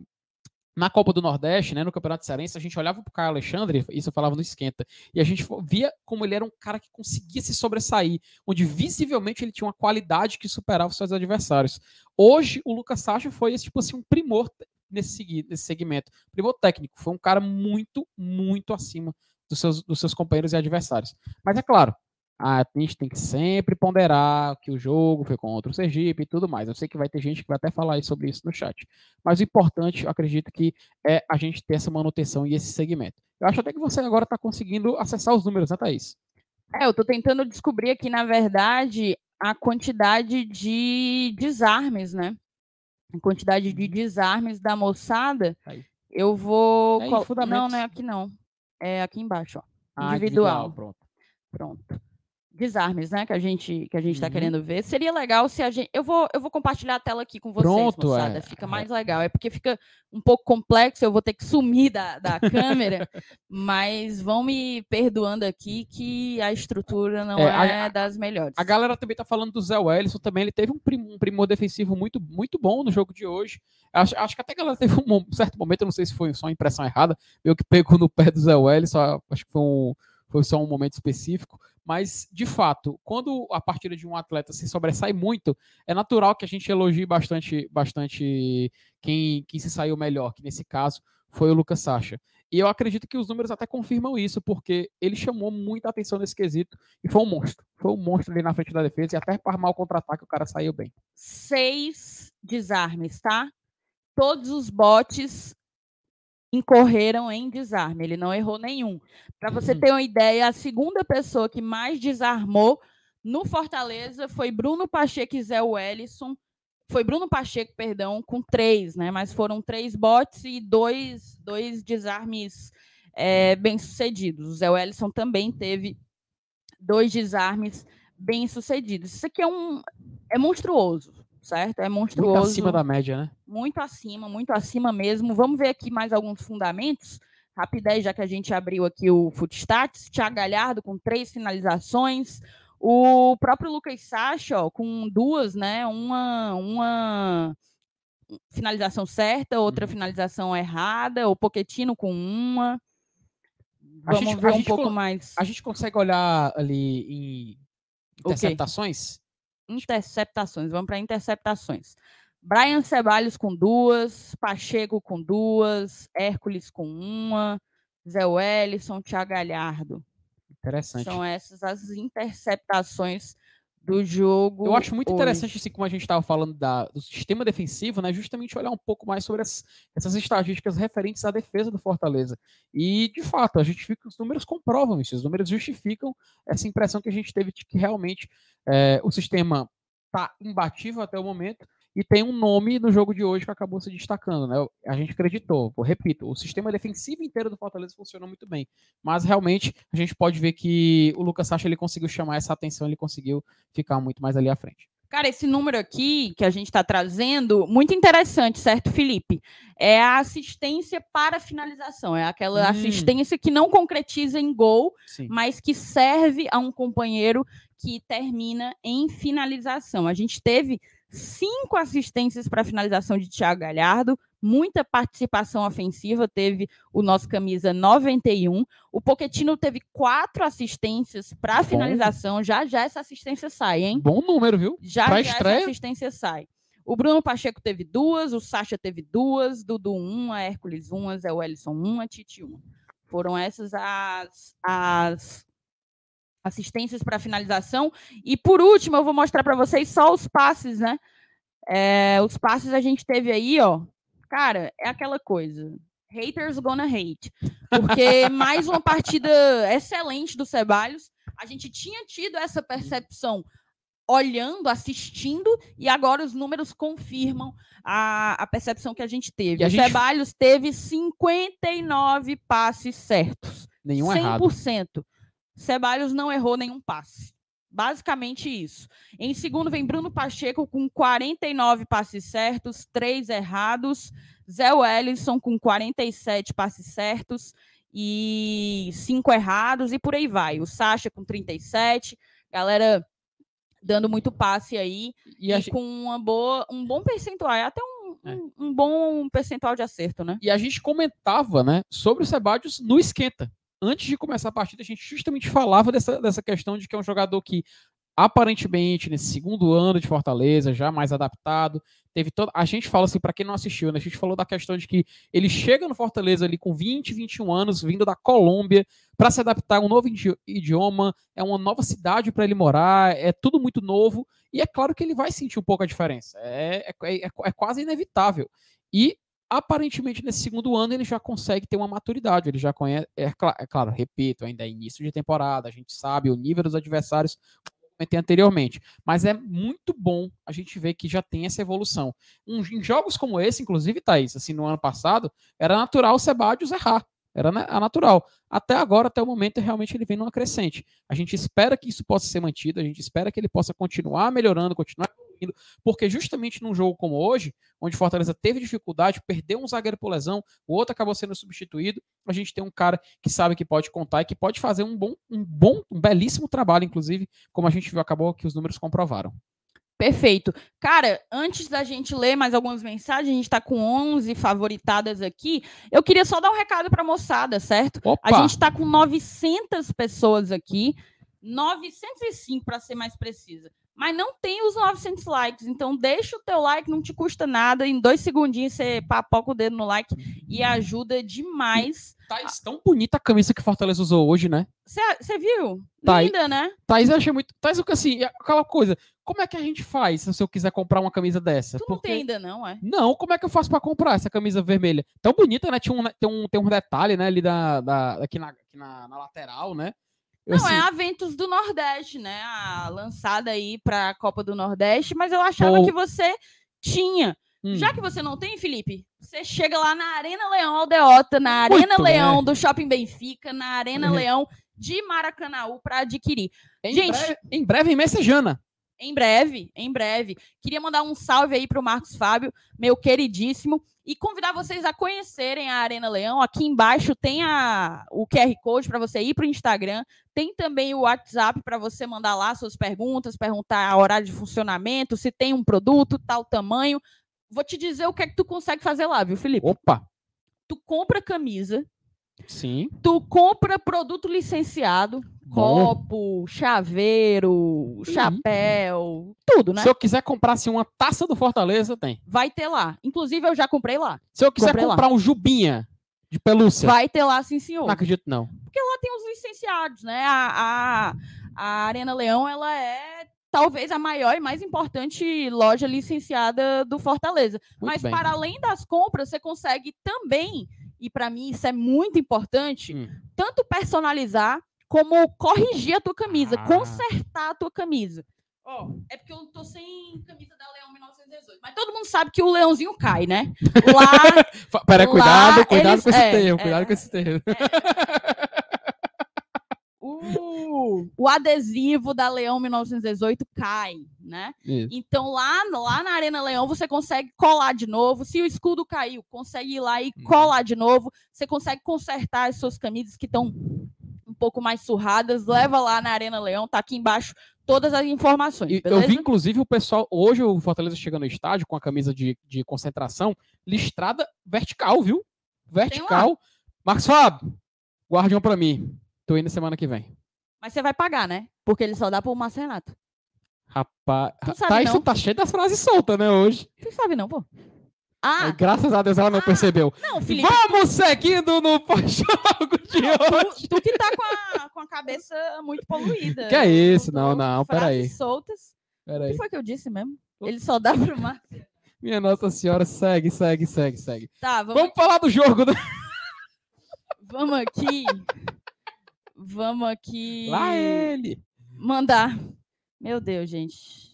na Copa do Nordeste, né, no Campeonato Cearense, a gente olhava pro Caio Alexandre, isso eu falava no Esquenta, e a gente via como ele era um cara que conseguia se sobressair, onde visivelmente ele tinha uma qualidade que superava os seus adversários. Hoje, o Lucas Sacha foi, tipo assim, um primor nesse, nesse segmento. Primor técnico, foi um cara muito, muito acima dos seus, dos seus companheiros e adversários. Mas é claro, a gente tem que sempre ponderar que o jogo foi contra o Sergipe e tudo mais. Eu sei que vai ter gente que vai até falar sobre isso no chat. Mas o importante, eu acredito que é a gente ter essa manutenção e esse segmento. Eu acho até que você agora está conseguindo acessar os números, né, Thaís? É, eu estou tentando descobrir aqui, na verdade, a quantidade de desarmes, né? A quantidade de desarmes da moçada, Aí. eu vou. É. Não, não é aqui não. É aqui embaixo, ó. Ah, individual. individual. Pronto. Pronto desarmes, né, que a gente que a gente está uhum. querendo ver. Seria legal se a gente eu vou eu vou compartilhar a tela aqui com vocês, Pronto, moçada. É. Fica mais legal. É porque fica um pouco complexo, eu vou ter que sumir da, da câmera, mas vão me perdoando aqui que a estrutura não é, é das melhores. A galera também tá falando do Zé Wellison também, ele teve um, prim, um primor defensivo muito muito bom no jogo de hoje. Acho, acho que até que ela teve um certo momento, eu não sei se foi só uma impressão errada, meio que pegou no pé do Zé Wellison, acho que foi um foi só um momento específico, mas de fato, quando a partida de um atleta se sobressai muito, é natural que a gente elogie bastante, bastante quem, quem se saiu melhor, que nesse caso foi o Lucas Sacha. E eu acredito que os números até confirmam isso, porque ele chamou muita atenção nesse quesito e foi um monstro. Foi um monstro ali na frente da defesa e até para armar o contra-ataque o cara saiu bem. Seis desarmes, tá? Todos os botes incorreram em desarme. Ele não errou nenhum. Para você uhum. ter uma ideia, a segunda pessoa que mais desarmou no Fortaleza foi Bruno Pacheco e Zé Wellison. Foi Bruno Pacheco, perdão, com três, né? Mas foram três botes e dois, dois desarmes é, bem-sucedidos. O Zé Wellison também teve dois desarmes bem-sucedidos. Isso aqui é um é monstruoso certo? É monstruoso. Muito acima da média, né? Muito acima, muito acima mesmo. Vamos ver aqui mais alguns fundamentos rapidez, já que a gente abriu aqui o Footstats, Thiago Galhardo com três finalizações, o próprio Lucas Sacha, ó, com duas, né? Uma, uma finalização certa, outra Uhum. finalização errada, o Poquetino com uma. Vamos gente- ver um pouco co- mais. A gente consegue olhar ali em interceptações? Interceptações, vamos para interceptações. Brian Ceballos com duas, Pacheco com duas, Hércules com uma, Zé Wellison, Thiago Galhardo. Interessante. São essas as interceptações do jogo. Eu acho muito hoje. interessante, assim, como a gente estava falando da- do sistema defensivo, né? Justamente olhar um pouco mais sobre as- essas estatísticas referentes à defesa do Fortaleza. E, de fato, a gente fica, os números comprovam isso, os números justificam essa impressão que a gente teve de que realmente é, o sistema está imbatível até o momento e tem um nome no jogo de hoje que acabou se destacando, né? A gente acreditou, repito, o sistema defensivo inteiro do Fortaleza funcionou muito bem, mas realmente a gente pode ver que o Lucas Sacha ele conseguiu chamar essa atenção, ele conseguiu ficar muito mais ali à frente. Cara, esse número aqui que a gente está trazendo, muito interessante, certo, Felipe? É a assistência para finalização. É aquela Hum. assistência que não concretiza em gol, Sim. mas que serve a um companheiro que termina em finalização. A gente teve cinco assistências para finalização de Thiago Galhardo, muita participação ofensiva, teve o nosso camisa 91. O Poquetino teve quatro assistências para finalização. Já já essa assistência sai, hein? Bom número, viu? Já Pra já estreia? essa assistência sai. O Bruno Pacheco teve duas, o Sacha teve duas, Dudu uma, Hércules uma, Zé Wellison uma, Titi uma. Foram essas as, as assistências para finalização. E por último, eu vou mostrar para vocês só os passes, né? É, os passes a gente teve aí, ó. Cara, é aquela coisa. Haters gonna hate. Porque mais uma partida excelente do Ceballos. A gente tinha tido essa percepção olhando, assistindo, e agora os números confirmam a, a percepção que a gente teve. E a o gente- Ceballos teve 59 passes certos. Nenhum 100%. errado. Ceballos não errou nenhum passe. Basicamente isso. Em segundo vem Bruno Pacheco com 49 passes certos, 3 errados. Zé Wellison com 47 passes certos e 5 errados e por aí vai. O Sacha com 37. Galera dando muito passe aí E e, a, gen- com uma boa, um bom percentual, é até um, É. um, um bom percentual de acerto, né? e a gente comentava, né, sobre o Sebadios no esquenta. Antes de começar a partida, a gente justamente falava dessa, dessa questão de que é um jogador que, aparentemente, nesse segundo ano de Fortaleza, já mais adaptado, teve toda. A gente fala assim, para quem não assistiu, né? A gente falou da questão de que ele chega no Fortaleza ali com 20, 21 anos, vindo da Colômbia, para se adaptar a um novo idi- idioma, é uma nova cidade para ele morar, é tudo muito novo, e é claro que ele vai sentir um pouco a diferença. É, é, é, é quase inevitável. E aparentemente nesse segundo ano ele já consegue ter uma maturidade, ele já conhece, é, cla- é claro, repito, ainda é início de temporada, a gente sabe o nível dos adversários, anteriormente, mas é muito bom a gente ver que já tem essa evolução. Um- em jogos como esse, inclusive, Thaís, assim, no ano passado, era natural o Sebadios errar, era a natural. Até agora, até o momento, realmente ele vem numa crescente. A gente espera que isso possa ser mantido, a gente espera que ele possa continuar melhorando, continuar evoluindo, porque justamente num jogo como hoje, onde Fortaleza teve dificuldade, perdeu um zagueiro por lesão, o outro acabou sendo substituído, a gente tem um cara que sabe que pode contar e que pode fazer um bom, um bom, um belíssimo trabalho, inclusive, como a gente viu, acabou que os números comprovaram. Perfeito. Cara, antes da gente ler mais algumas mensagens, a gente está com 11 favoritadas aqui. Eu queria só dar um recado para a moçada, certo? Opa! A gente está com 900 pessoas aqui, 905 para ser mais precisa. Mas não tem os 900 likes, então deixa o teu like, não te custa nada. Em dois segundinhos você papoca o dedo no like e ajuda demais. Thaís, tão bonita a camisa que Fortaleza usou hoje, né? Você viu? Aí. Linda, né? Thaís, eu achei muito. Thaís, o que assim, aquela coisa. Como é que a gente faz se eu quiser comprar uma camisa dessa? Tu não tem ainda, não, é? Não, como é que eu faço pra comprar essa camisa vermelha? Tão bonita, né? Tinha um, tem, um, tem um detalhe, né, ali da, da, aqui, na, aqui na, na lateral, né? Não, assim, é a Ventus do Nordeste, né? A lançada aí para a Copa do Nordeste, mas eu achava que você tinha. hum, Já que você não tem, Felipe, você chega lá na Arena Leão Aldeota, na Muito Arena Leão bem. do Shopping Benfica, na Arena Uhum. Leão de Maracanaú para adquirir. em, gente- breve, em breve em Messejana. Em breve, em breve. Queria mandar um salve aí para o Marcos Fábio, meu queridíssimo. E convidar vocês a conhecerem a Arena Leão. Aqui embaixo tem a, o QR Code para você ir para o Instagram, tem também o WhatsApp para você mandar lá suas perguntas, perguntar a horário de funcionamento, se tem um produto, tal tamanho. Vou te dizer o que é que tu consegue fazer lá, viu, Felipe? Opa! Tu compra camisa, Sim. tu compra produto licenciado, Bom. copo, chaveiro, chapéu, tudo, né? Se eu quiser comprar assim, uma taça do Fortaleza, tem. Vai ter lá. Inclusive, eu já comprei lá. Se eu quiser Comprei lá. comprar um jubinha de pelúcia, Vai ter lá, sim, senhor. não acredito não. Porque lá tem os licenciados, né? A, a, a Arena Leão, ela é talvez a maior e mais importante loja licenciada do Fortaleza. Muito Mas bem. para além das compras, você consegue também, e para mim isso é muito importante, Hum. tanto personalizar como corrigir a tua camisa, Ah. consertar a tua camisa. Ó, é porque eu tô sem camisa da Leão 1918, mas todo mundo sabe que o leãozinho cai, né? Lá Lá cuidado, cuidado eles- com esse é, termo, é. cuidado com esse termo. O, o adesivo da Leão 1918 cai, né? Isso. Então lá, lá na Arena Leão você consegue colar de novo. Se o escudo caiu, consegue ir lá e Uhum. colar de novo. Você consegue consertar as suas camisas que estão um pouco mais surradas. Leva lá na Arena Leão, tá aqui embaixo todas as informações. E eu beleza? vi, inclusive, o pessoal. Hoje o Fortaleza chega no estádio com a camisa de, de concentração listrada vertical, viu? Vertical. Marcos Fábio, guarde um pra mim. Tô indo semana que vem. Mas você vai pagar, né? Porque ele só dá pro Márcio Renato. Rapaz, tá, isso não? tá cheio das frases soltas, né, hoje. Tu sabe não, pô? Ah, Aí, graças a Deus ela não Ah, percebeu. não, Felipe. Vamos seguindo no pós-jogo de hoje. Tu, tu que tá com a, com a cabeça muito poluída. Que é isso? Eu Não, não, frases peraí. soltas. O Peraí. que foi que eu disse mesmo? Ele só dá pro mar. Minha Nossa Senhora, segue, segue, segue, segue. Tá, vamos, Vamos falar do jogo, né? vamos aqui. Vamos aqui. Lá ele. Mandar. Meu Deus, gente.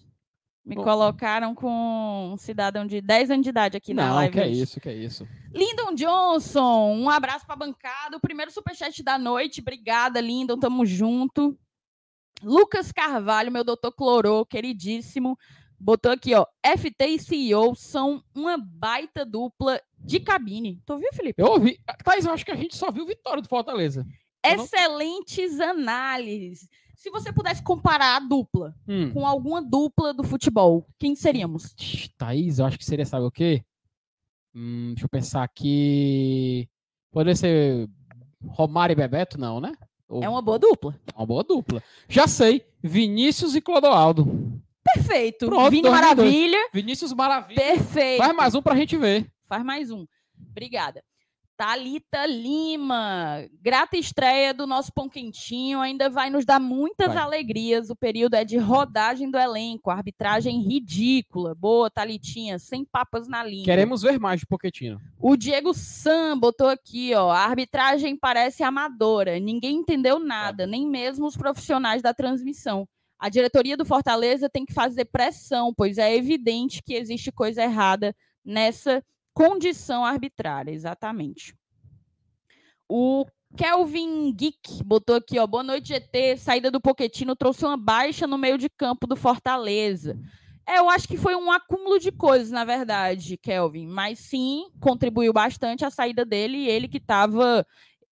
Me Bom. colocaram com um cidadão de 10 anos de idade aqui na Não, live. que é isso, que é isso. Lyndon Johnson, um abraço pra bancada. O primeiro superchat da noite. Obrigada, Lyndon. Tamo junto. Lucas Carvalho, meu doutor Clorô, queridíssimo. Botou aqui, ó. FT e CEO são uma baita dupla de cabine. Tu ouviu, Felipe? Eu ouvi. Thais, eu acho que a gente só viu vitória do Fortaleza. Excelentes análises. Se você pudesse comparar a dupla Hum. com alguma dupla do futebol, quem seríamos? Thaís, eu acho que seria, sabe o quê? Hum, deixa eu pensar aqui. Poderia ser Romário e Bebeto, não, né? Ou- É uma boa dupla. uma boa dupla. Já sei. Vinícius e Clodoaldo. Perfeito. Pronto, Vini. Maravilha. Vinícius Maravilha. Perfeito. Faz mais um pra gente ver. Faz mais um. Obrigada. Talita Lima, grata estreia do nosso pão quentinho, ainda vai nos dar muitas Vai. alegrias. O período é de rodagem do elenco, arbitragem ridícula. Boa, Talitinha, sem papas na língua. Queremos ver mais de Poquetino. O Diego Sam botou aqui, ó, a arbitragem parece amadora, ninguém entendeu nada, nem mesmo os profissionais da transmissão. A diretoria do Fortaleza tem que fazer pressão, pois é evidente que existe coisa errada nessa condição arbitrária, exatamente. O Kelvin Geek botou aqui, ó, boa noite GT, saída do Poquetino trouxe uma baixa no meio de campo do Fortaleza. É, eu acho que foi um acúmulo de coisas, na verdade, Kelvin. Mas sim, contribuiu bastante a saída dele e ele que estava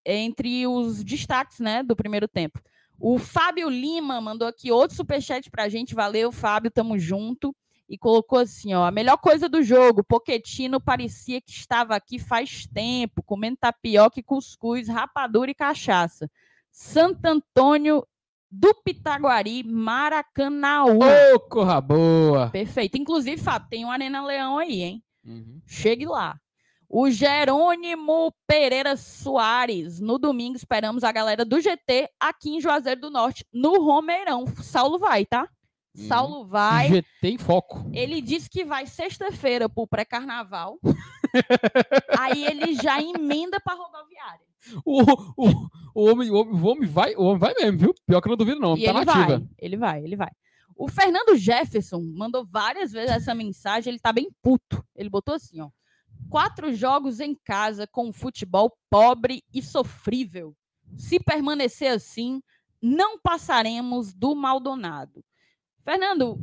entre os destaques né, do primeiro tempo. O Fábio Lima mandou aqui outro superchat pra gente. Valeu, Fábio, tamo junto. E colocou assim: ó, a melhor coisa do jogo, Poquetino parecia que estava aqui faz tempo, comendo tapioca e cuscuz, rapadura e cachaça. Santo Antônio do Pitaguari, Maracanaú. Ô, corra boa. Perfeito. Inclusive, Fábio, tem um Arena Leão aí, hein? Uhum. Chegue lá. O Jerônimo Pereira Soares. No domingo, esperamos a galera do GT aqui em Juazeiro do Norte, no Romeirão. Saulo vai, tá? Uhum. Saulo vai. GT em foco. Ele disse que vai sexta-feira pro pré-carnaval. aí ele já emenda pra rodoviária. O, o, o, homem, o, homem, o homem vai, o homem vai mesmo, viu? Pior que eu não duvido, não. E tá ele nativa. vai, ele vai, ele vai. O Fernando Jefferson mandou várias vezes essa mensagem, ele tá bem puto. Ele botou assim, ó. Quatro jogos em casa com um futebol pobre e sofrível. Se permanecer assim, não passaremos do Maldonado. Fernando,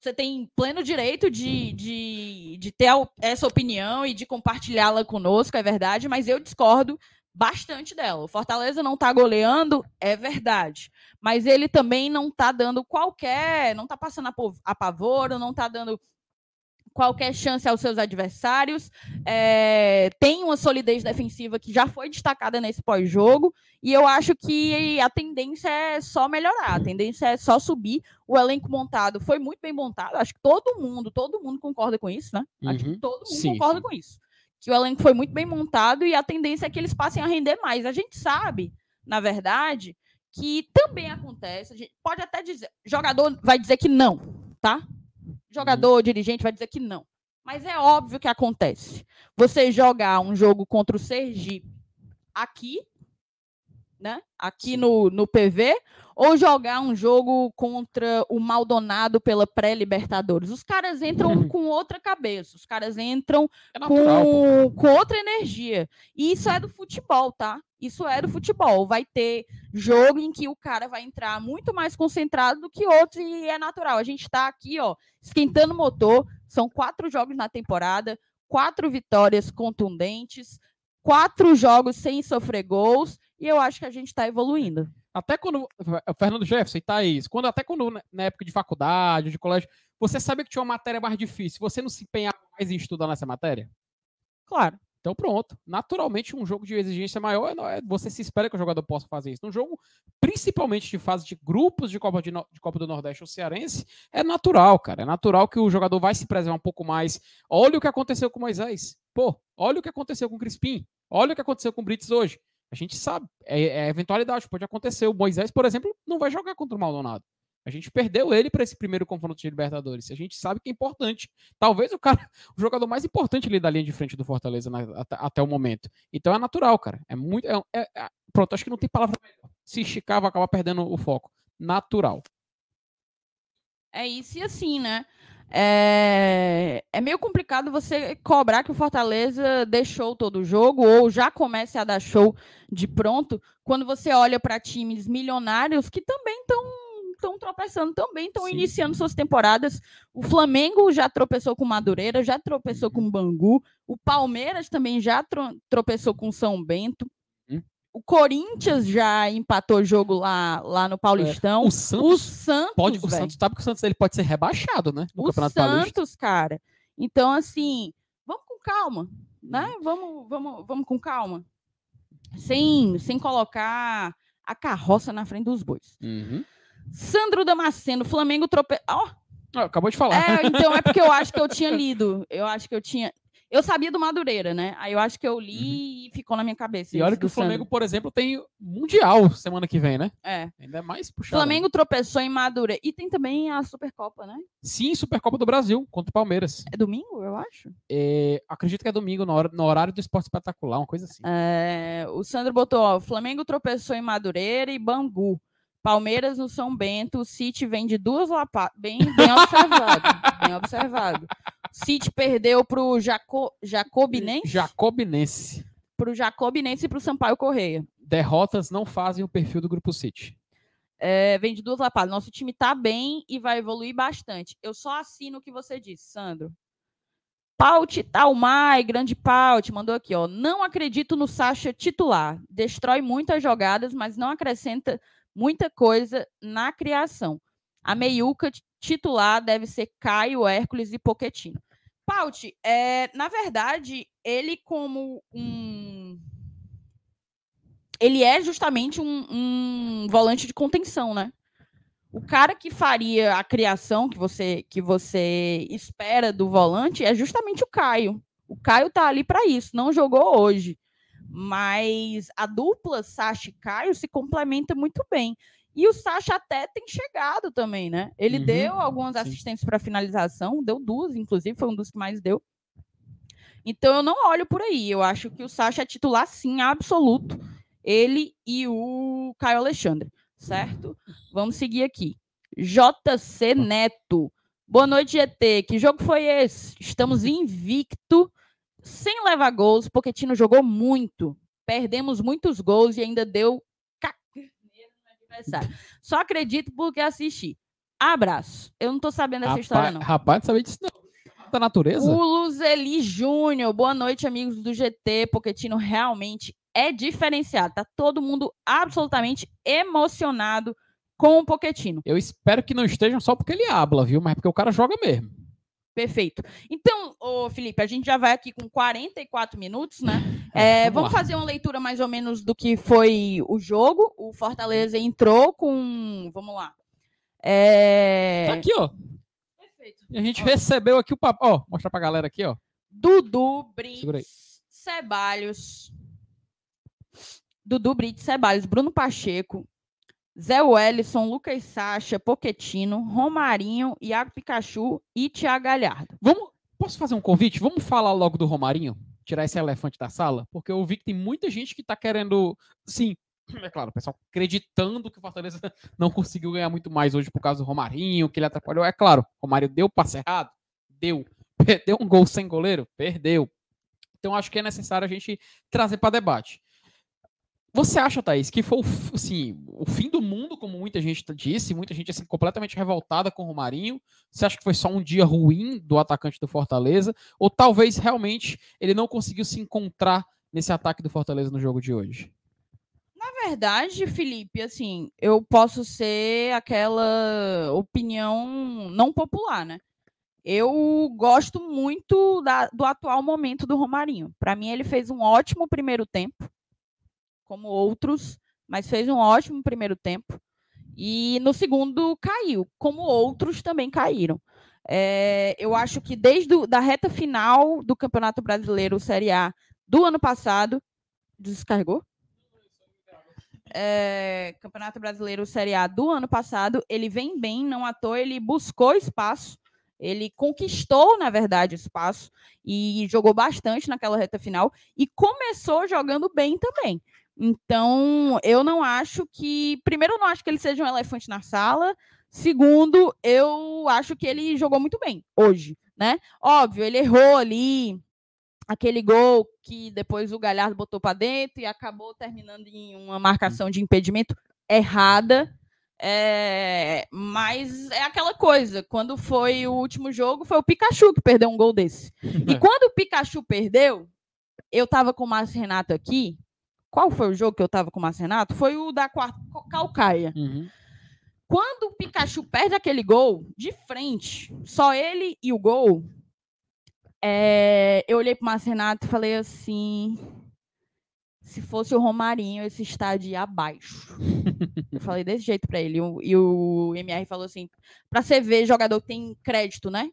você tem pleno direito de, de, de ter essa opinião e de compartilhá-la conosco, é verdade, mas eu discordo bastante dela. O Fortaleza não está goleando, é verdade. Mas ele também não está dando qualquer. Não está passando apavoro, não está dando qualquer chance aos seus adversários. É, tem uma solidez defensiva que já foi destacada nesse pós-jogo. E eu acho que a tendência é só melhorar, a tendência é só subir. O elenco montado foi muito bem montado. Acho que todo mundo, todo mundo concorda com isso, né? Acho que uhum. todo mundo sim, concorda sim. com isso que o elenco foi muito bem montado e a tendência é que eles passem a render mais. A gente sabe, na verdade, que também acontece. A gente pode até dizer, jogador vai dizer que não, tá? Jogador, uhum. dirigente vai dizer que não. Mas é óbvio que acontece. Você jogar um jogo contra o Sergipe aqui, né? Aqui no, no PV, ou jogar um jogo contra o Maldonado pela pré-Libertadores. Os caras entram com outra cabeça, os caras entram é natural, com, com outra energia. E isso é do futebol, tá? Isso é do futebol. Vai ter jogo em que o cara vai entrar muito mais concentrado do que outro e é natural. A gente está aqui, ó, esquentando o motor. São quatro jogos na temporada, quatro vitórias contundentes, quatro jogos sem sofrer gols e eu acho que a gente está evoluindo. Até quando. O Fernando Jefferson e Thaís, quando, até quando na época de faculdade, de colégio, você sabia que tinha uma matéria mais difícil. Você não se empenhava mais em estudar nessa matéria? Claro. Então pronto. Naturalmente, um jogo de exigência maior, é, você se espera que o jogador possa fazer isso. Um jogo, principalmente de fase de grupos de Copa, de, de Copa do Nordeste ou Cearense, é natural, cara. É natural que o jogador vai se preservar um pouco mais. Olha o que aconteceu com Moisés. Pô, olha o que aconteceu com Crispim. Olha o que aconteceu com o Brits hoje. A gente sabe, é, é eventualidade, pode acontecer. O Moisés, por exemplo, não vai jogar contra o Maldonado. A gente perdeu ele para esse primeiro confronto de Libertadores. A gente sabe que é importante. Talvez o cara, o jogador mais importante ali da linha de frente do Fortaleza na, até, até, o momento. Então é natural, cara. É muito. É, é, é, pronto, acho que não tem palavra. Se esticar, vai acabar perdendo o foco. Natural. É isso e assim, né? É, é meio complicado você cobrar que o Fortaleza deixou todo o jogo ou já comece a dar show de pronto quando você olha para times milionários que também estão estão tropeçando também, estão iniciando suas temporadas. O Flamengo já tropeçou com Madureira, já tropeçou com Bangu, o Palmeiras também já tropeçou com São Bento o Corinthians já empatou jogo lá, lá no Paulistão. É, o Santos, o Santos, pode, o Santos sabe que o Santos ele pode ser rebaixado, né? No o Campeonato Santos, Paulista. cara. Então assim, vamos com calma, né? Uhum. Vamos, vamos, vamos com calma, sem, sem colocar a carroça na frente dos bois. Uhum. Sandro Damasceno, Flamengo trope... Oh, acabou de falar. É, então é porque eu acho que eu tinha lido. Eu acho que eu tinha. Eu sabia do Madureira, né? Aí eu acho que eu li uhum. e ficou na minha cabeça. E olha que o Flamengo, Sandro. por exemplo, tem Mundial semana que vem, né? É. Ainda é mais puxado. Flamengo tropeçou em Madureira. E tem também a Supercopa, né? Sim, Supercopa do Brasil, contra o Palmeiras. É domingo, eu acho? É, acredito que é domingo, no, no, horário do esporte espetacular, uma coisa assim. É, o Sandro botou, ó, Flamengo tropeçou em Madureira e Bangu. Palmeiras no São Bento, o City vem de duas lapadas. Bem, bem observado. bem observado. City perdeu para o Jaco, Jacobinense. Jacobinense. Para o Jacobinense e para o Sampaio Correia. Derrotas não fazem o perfil do Grupo City. É, vem de duas lapadas. Nosso time está bem e vai evoluir bastante. Eu só assino o que você disse, Sandro. Paut Talmai, grande Paut, mandou aqui, ó. Não acredito no Sacha titular. Destrói muitas jogadas, mas não acrescenta muita coisa na criação. A meiuca titular deve ser Caio, Hércules e Poquetino. Paut, é, na verdade, ele como um. Ele é justamente um, um volante de contenção, né? O cara que faria a criação que você que você espera do volante é justamente o Caio. O Caio tá ali para isso, não jogou hoje. Mas a dupla Sacha e Caio se complementa muito bem. E o Sacha até tem chegado também, né? Ele uhum, deu algumas sim. assistências para finalização, deu duas, inclusive, foi um dos que mais deu. Então eu não olho por aí. Eu acho que o Sacha é titular, sim, absoluto. Ele e o Caio Alexandre, certo? Vamos seguir aqui. JC Neto. Boa noite, GT. Que jogo foi esse? Estamos invicto, sem levar gols. Pochettino jogou muito. Perdemos muitos gols e ainda deu. Só acredito porque assisti. Abraço. Eu não tô sabendo dessa história, não. Rapaz, não sabia disso não. Da natureza? O Luzeli Júnior, boa noite, amigos do GT. Poquetino realmente é diferenciado. Tá todo mundo absolutamente emocionado com o Poquetino. Eu espero que não estejam só porque ele habla, viu? Mas porque o cara joga mesmo. Perfeito. Então, ô Felipe, a gente já vai aqui com 44 minutos, né? É, Vamos vamos lá. fazer uma leitura mais ou menos do que foi o jogo. O Fortaleza entrou com. Vamos lá. É, Tá aqui, ó. Perfeito. E a gente recebeu aqui o papo. Ó, mostrar pra galera aqui, ó. Dudu. Brits, Ceballos. Dudu, Brits, Ceballos, Bruno Pacheco, Zé Wellison, Lucas Sacha, Poquetino, Romarinho, Iago Pikachu e Thiago Galhardo. Vamos. Posso fazer um convite? Vamos falar logo do Romarinho? Tirar esse elefante da sala? Porque eu vi que tem muita gente que tá querendo. Sim, é claro, o pessoal acreditando que o Fortaleza não conseguiu ganhar muito mais hoje por causa do Romarinho, que ele atrapalhou. É claro, o Romário deu passe errado? Deu. Perdeu um gol sem goleiro? Perdeu. Então acho que é necessário a gente trazer para debate. Você acha, Thaís, que foi assim, o fim do mundo, como muita gente disse, muita gente assim, completamente revoltada com o Romarinho? Você acha que foi só um dia ruim do atacante do Fortaleza? Ou talvez realmente ele não conseguiu se encontrar nesse ataque do Fortaleza no jogo de hoje? Na verdade, Felipe, assim, eu posso ser aquela opinião não popular, né? Eu gosto muito da- do atual momento do Romarinho. Para mim, ele fez um ótimo primeiro tempo, como outros, mas fez um ótimo primeiro tempo. E no segundo caiu, como outros também caíram. É, eu acho que desde a reta final do Campeonato Brasileiro Série A do ano passado, descarregou? é, Campeonato Brasileiro Série A do ano passado, ele vem bem, não à toa, ele buscou espaço, ele conquistou, na verdade, espaço e jogou bastante naquela reta final e começou jogando bem também. Então, eu não acho que. Primeiro, eu não acho que ele seja um elefante na sala. Segundo, eu acho que ele jogou muito bem hoje, né? Óbvio, ele errou ali aquele gol que depois o Galhardo botou para dentro e acabou terminando em uma marcação de impedimento errada. É, mas é aquela coisa, quando foi o último jogo, foi o Pikachu que perdeu um gol desse. E quando o Pikachu perdeu, eu tava com o Márcio Renato aqui. Qual foi o jogo que eu tava com o Márcio Renato? Foi o da quarta, Calcaia. Uhum. Quando o Pikachu perde aquele gol de frente, só ele e o gol, é, eu olhei pro Márcio Renato e falei assim: se fosse o Romarinho, esse estádio ia abaixo. eu falei desse jeito pra ele. E o, e o MR falou assim: pra você ver, jogador que tem crédito, né?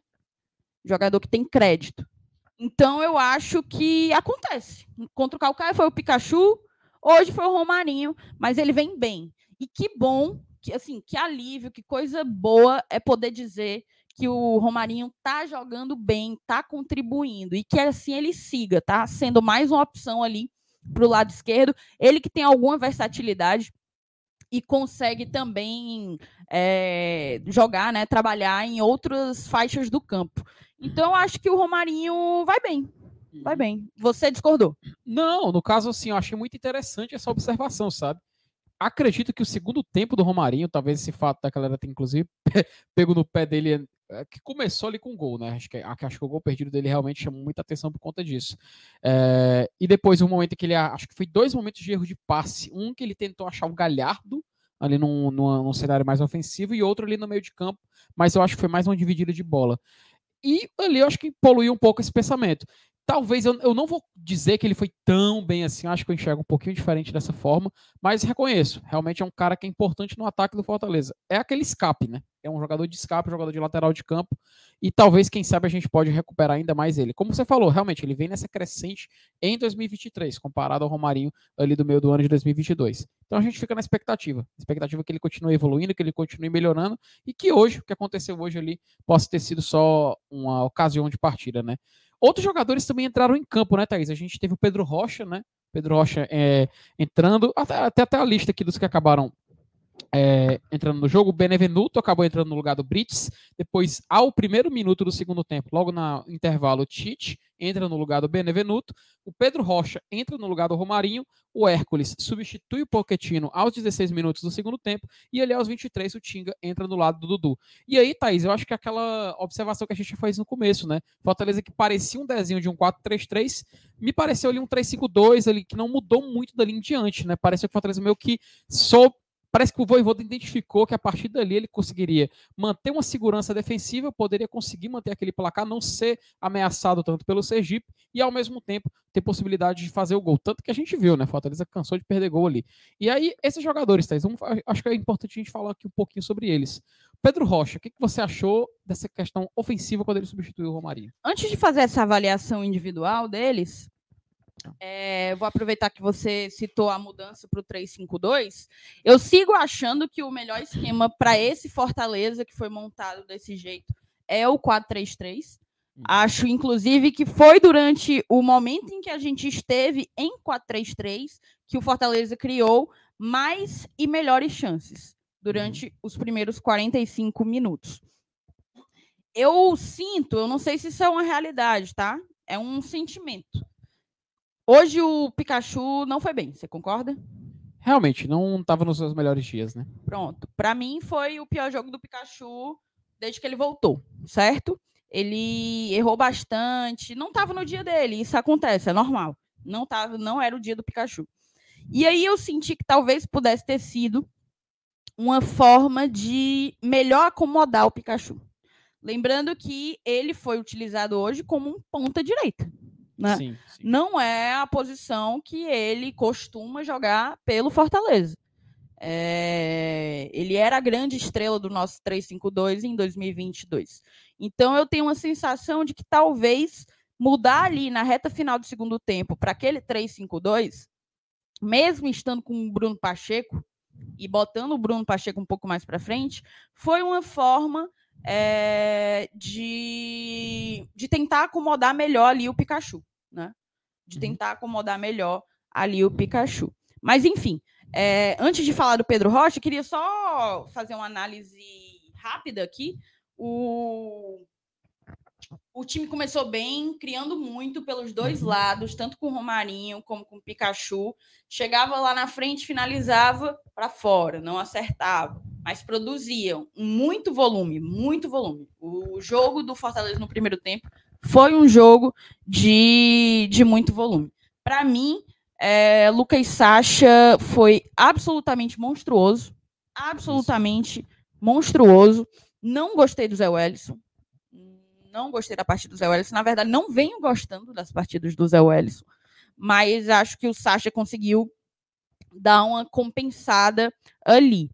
Jogador que tem crédito. Então eu acho que acontece. Contra o Calcaia foi o Pikachu, hoje foi o Romarinho, mas ele vem bem. E que bom, que assim, que alívio, que coisa boa é poder dizer que o Romarinho tá jogando bem, tá contribuindo e que assim ele siga, tá sendo mais uma opção ali para o lado esquerdo. Ele que tem alguma versatilidade e consegue também é, jogar, né, trabalhar em outras faixas do campo. Então eu acho que o Romarinho vai bem, vai bem. Você discordou? Não, no caso, assim, eu achei muito interessante essa observação, sabe? Acredito que o segundo tempo do Romarinho, talvez esse fato da galera ter, inclusive, pego no pé dele, é, que começou ali com o gol, né? Acho que, acho que o gol perdido dele realmente chamou muita atenção por conta disso. É, e depois, um momento que ele, acho que foi dois momentos de erro de passe. Um que ele tentou achar o Galhardo, ali num, num, num cenário mais ofensivo, e outro ali no meio de campo, mas eu acho que foi mais uma dividida de bola. E ali eu acho que poluiu um pouco esse pensamento talvez eu, eu, não vou dizer que ele foi tão bem assim, acho que eu enxergo um pouquinho diferente dessa forma, mas reconheço, realmente é um cara que é importante no ataque do Fortaleza. É aquele escape, né? É um jogador de escape, um jogador de lateral de campo, e talvez, quem sabe, a gente pode recuperar ainda mais ele. Como você falou, realmente, ele vem nessa crescente em 2023, comparado ao Romarinho ali do meio do ano de 2022. Então a gente fica na expectativa, expectativa que ele continue evoluindo, que ele continue melhorando, e que hoje, o que aconteceu hoje ali, possa ter sido só uma ocasião de partida, né? Outros jogadores também entraram em campo, né, Thaís? A gente teve o Pedro Rocha, né? Pedro Rocha é, entrando, até, até, até a lista aqui dos que acabaram é, entrando no jogo. Benevenuto acabou entrando no lugar do Brits. Depois, ao primeiro minuto do segundo tempo, logo no intervalo, Tite entra no lugar do Benevenuto. O Pedro Rocha entra no lugar do Romarinho. O Hércules substitui o Pochettino aos 16 minutos do segundo tempo. E ali aos 23, o Tinga entra no lado do Dudu. E aí, Thaís, eu acho que aquela observação que a gente fez no começo, né? Fortaleza que parecia um desenho de um 4-3-3, me pareceu ali um 3-5-2 ali, que não mudou muito dali em diante, né? Pareceu que o Fortaleza meio que soube Parece que o Voivoda identificou que a partir dali ele conseguiria manter uma segurança defensiva, poderia conseguir manter aquele placar, não ser ameaçado tanto pelo Sergipe e ao mesmo tempo ter possibilidade de fazer o gol. Tanto que a gente viu, né? Fortaleza cansou de perder gol ali. E aí, esses jogadores, Thais, acho que é importante a gente falar aqui um pouquinho sobre eles. Pedro Rocha, o que, que você achou dessa questão ofensiva quando ele substituiu o Romarinho? Antes de fazer essa avaliação individual deles, é, vou aproveitar que você citou a mudança para o 3-5-2. Eu sigo achando que o melhor esquema para esse Fortaleza que foi montado desse jeito é o 4-3-3. Hum. Acho, inclusive, que foi durante o momento em que a gente esteve em 4-3-3 que o Fortaleza criou mais e melhores chances durante uhum. os primeiros 45 minutos. Eu sinto, eu não sei se isso é uma realidade, tá? É um sentimento Hoje o Pikachu não foi bem, você concorda? Realmente, não estava nos seus melhores dias, né? Pronto. Para mim foi o pior jogo do Pikachu desde que ele voltou, certo? Ele errou bastante, não estava no dia dele, isso acontece, é normal. Não tava, não era o dia do Pikachu. E aí eu senti que talvez pudesse ter sido uma forma de melhor acomodar o Pikachu. Lembrando que ele foi utilizado hoje como um ponta direita. Né? Sim, sim. Não é a posição que ele costuma jogar pelo Fortaleza. É... ele era a grande estrela do nosso 3-5-2 em 2022. Então eu tenho uma sensação de que talvez mudar ali na reta final do segundo tempo para aquele 3-5-2, mesmo estando com o Bruno Pacheco e botando o Bruno Pacheco um pouco mais para frente, foi uma forma é, de, de tentar acomodar melhor ali o Pikachu né? De uhum. tentar acomodar melhor ali o Pikachu. Mas, enfim, é, antes de falar do Pedro Rocha, queria só fazer uma análise rápida aqui. O, o time começou bem, criando muito pelos dois uhum. lados, tanto com o Romarinho como com o Pikachu. Chegava lá na frente, finalizava para fora, não acertava, mas produziam muito volume, muito volume. O jogo do Fortaleza no primeiro tempo foi um jogo de, de muito volume. Para mim, é, Lucas Sacha foi absolutamente monstruoso. Absolutamente monstruoso. Não gostei do Zé Wellison. Não gostei da partida do Zé Wellison. Na verdade, não venho gostando das partidas do Zé Wellison. Mas acho que o Sacha conseguiu dar uma compensada ali.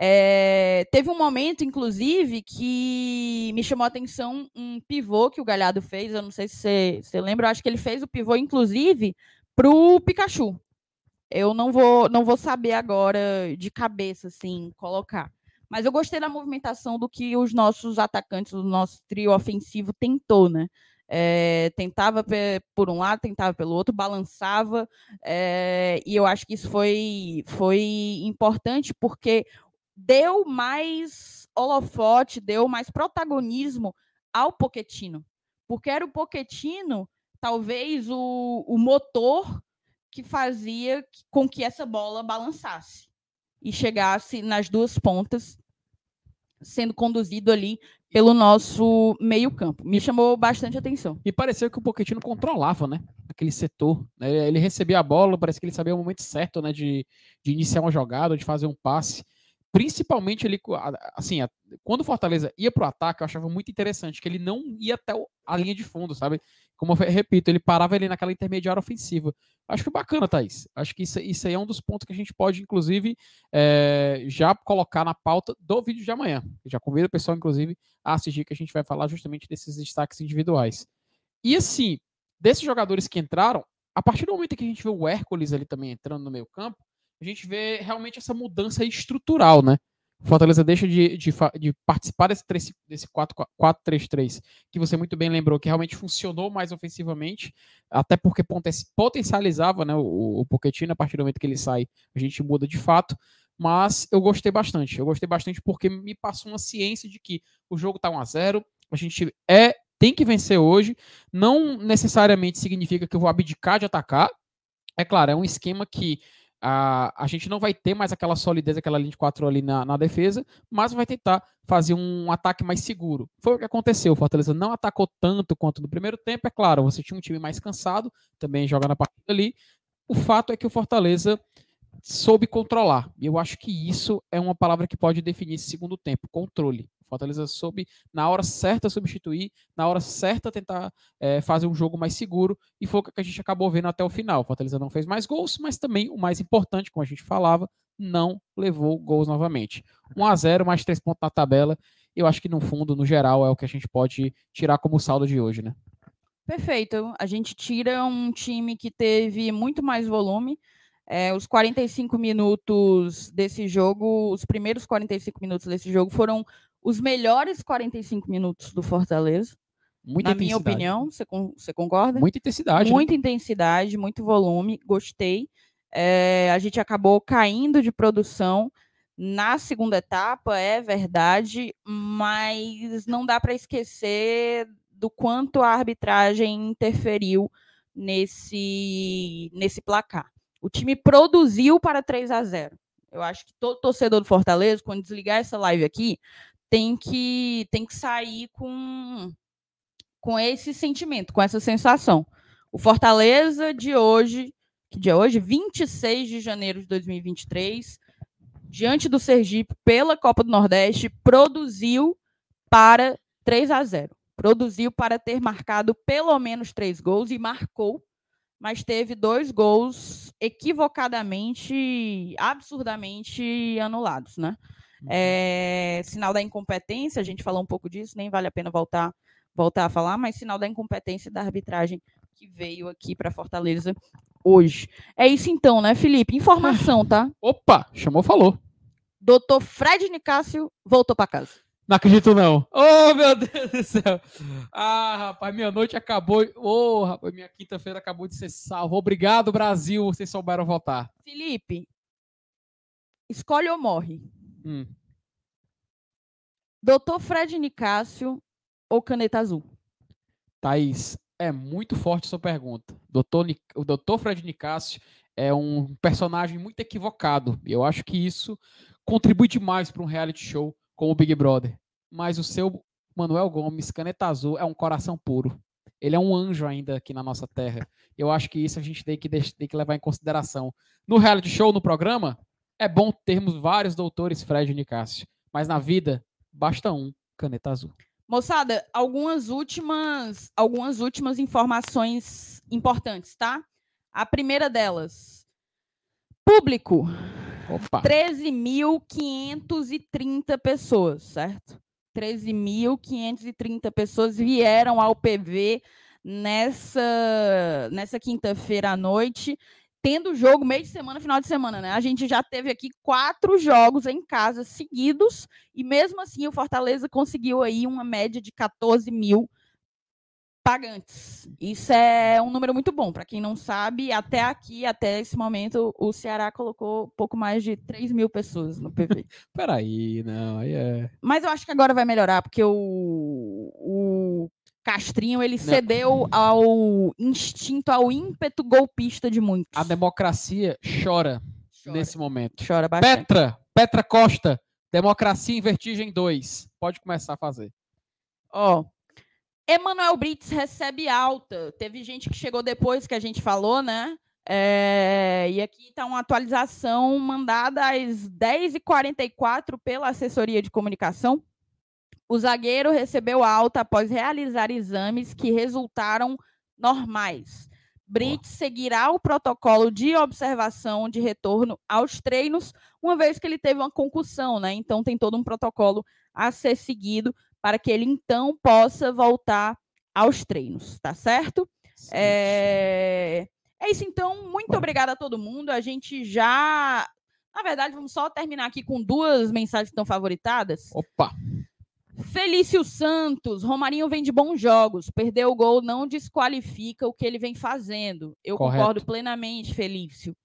É, teve um momento, inclusive, que me chamou a atenção um pivô que o Galhardo fez. Eu não sei se você, você lembra, eu acho que ele fez o pivô, inclusive, para o Pikachu. Eu não vou, não vou saber agora de cabeça, assim, colocar. Mas eu gostei da movimentação do que os nossos atacantes, o nosso trio ofensivo tentou, né? É, tentava por um lado, tentava pelo outro, balançava, é, e eu acho que isso foi, foi importante porque deu mais holofote, deu mais protagonismo ao Poquetino. Porque era o Poquetino, talvez, o, o motor que fazia com que essa bola balançasse e chegasse nas duas pontas, sendo conduzido ali pelo nosso meio-campo. Me chamou bastante atenção. E pareceu que o Pochettino controlava, né? Aquele setor. Né? Ele recebia a bola, parece que ele sabia o momento certo, né? De, de iniciar uma jogada, de fazer um passe principalmente ele, assim, quando o Fortaleza ia para o ataque, eu achava muito interessante que ele não ia até a linha de fundo, sabe? Como eu repito, ele parava ali naquela intermediária ofensiva. Acho que bacana, Thaís. Acho que isso, isso aí é um dos pontos que a gente pode, inclusive, é, já colocar na pauta do vídeo de amanhã. Eu já convido o pessoal, inclusive, a assistir, que a gente vai falar justamente desses destaques individuais. E assim, desses jogadores que entraram, a partir do momento que a gente vê o Hércules ali também entrando no meio campo, a gente vê realmente essa mudança estrutural, né? Fortaleza deixa de, de, de participar desse, desse 4-3-3, que você muito bem lembrou, que realmente funcionou mais ofensivamente, até porque potencializava né, o, o Pochettino, a partir do momento que ele sai, a gente muda de fato. mas eu gostei bastante. Eu gostei bastante porque me passou uma ciência de que o jogo tá 1 a 0, a gente é tem que vencer hoje. Não necessariamente significa que eu vou abdicar de atacar. É claro, é um esquema que a, a gente não vai ter mais aquela solidez, aquela linha de quatro ali na, na, defesa, mas vai tentar fazer um ataque mais seguro. Foi o que aconteceu. O Fortaleza não atacou tanto quanto no primeiro tempo. É claro, você tinha um time mais cansado, também jogando a partida ali. O fato é que o Fortaleza soube controlar. E eu acho que isso é uma palavra que pode definir esse segundo tempo: controle. Fortaleza soube, na hora certa, substituir, na hora certa, tentar é, fazer um jogo mais seguro, e foi o que a gente acabou vendo até o final. Fortaleza não fez mais gols, mas também o mais importante, como a gente falava, não levou gols novamente. 1 a 0 mais 3 pontos na tabela. Eu acho que no fundo, no geral, é o que a gente pode tirar como saldo de hoje, né? Perfeito. A gente tira um time que teve muito mais volume. É, os 45 minutos desse jogo, os primeiros 45 minutos desse jogo foram os melhores 45 minutos do Fortaleza. Muita na minha opinião, você, você concorda? Muita intensidade. Né? Muita né? intensidade, muito volume, gostei. É, a gente acabou caindo de produção na segunda etapa, é verdade, mas não dá para esquecer do quanto a arbitragem interferiu nesse, nesse placar. O time produziu para 3 a 0. Eu acho que todo torcedor do Fortaleza, quando desligar essa live aqui, tem que, tem que sair com, com esse sentimento, com essa sensação. O Fortaleza de hoje, que dia é hoje? 26 de janeiro de 2023, diante do Sergipe, pela Copa do Nordeste, produziu para 3 a 0. Produziu para ter marcado pelo menos três gols e marcou, mas teve dois gols equivocadamente, absurdamente anulados, né? É, sinal da incompetência, a gente falou um pouco disso, nem vale a pena voltar, voltar a falar, mas sinal da incompetência da arbitragem que veio aqui para Fortaleza hoje. É isso então, né, Felipe? Informação, tá? Opa, chamou, falou. Doutor Fred Nicásio voltou para casa. Não acredito, não. Oh, meu Deus do céu. Ah, rapaz, minha noite acabou. Oh, rapaz, minha quinta-feira acabou de ser salvo. Obrigado, Brasil. Vocês souberam votar. Felipe, escolhe ou morre. Hum. Doutor Fred Nicásio ou Caneta Azul? Thaís, é muito forte sua pergunta. Doutor, o Doutor Fred Nicásio é um personagem muito equivocado. Eu acho que isso contribui demais para um reality show como o Big Brother. Mas o seu Manuel Gomes, Caneta Azul, é um coração puro. Ele é um anjo ainda aqui na nossa terra. Eu acho que isso a gente tem que, tem que levar em consideração. No reality show, no programa, é bom termos vários doutores Fred e Nicásio, mas na vida basta um, caneta azul. Moçada, algumas últimas, algumas últimas informações importantes, tá? A primeira delas, público. Opa. 13.530 pessoas, certo? 13.530 pessoas vieram ao PV nessa, nessa quinta-feira à noite tendo jogo meio de semana, final de semana, né? A gente já teve aqui quatro jogos em casa seguidos e mesmo assim o Fortaleza conseguiu aí uma média de 14 mil pagantes. Isso é um número muito bom. Para quem não sabe, até aqui, até esse momento, o Ceará colocou pouco mais de 3 mil pessoas no PV. Peraí, não, aí é. Mas eu acho que agora vai melhorar, porque o, o Castrinho ele cedeu ao instinto, ao ímpeto golpista de muitos. A democracia chora, chora. nesse momento. Chora bastante. Petra, Petra Costa, Democracia em Vertigem 2. Pode começar a fazer. Ó, Emanuel Brits recebe alta. Teve gente que chegou depois que a gente falou, né? É, e aqui está uma atualização mandada às 10h44 pela assessoria de comunicação. O zagueiro recebeu alta após realizar exames que resultaram normais. Brits seguirá o protocolo de observação de retorno aos treinos, uma vez que ele teve uma concussão, né? Então tem todo um protocolo a ser seguido para que ele então possa voltar aos treinos, tá certo? É... é isso então. Muito obrigada a todo mundo. A gente já, na verdade, vamos só terminar aqui com duas mensagens que estão favoritadas. Opa. Felício Santos, Romarinho vem de bons jogos, perdeu o gol não desqualifica o que ele vem fazendo. Eu Correto. concordo plenamente, Felício.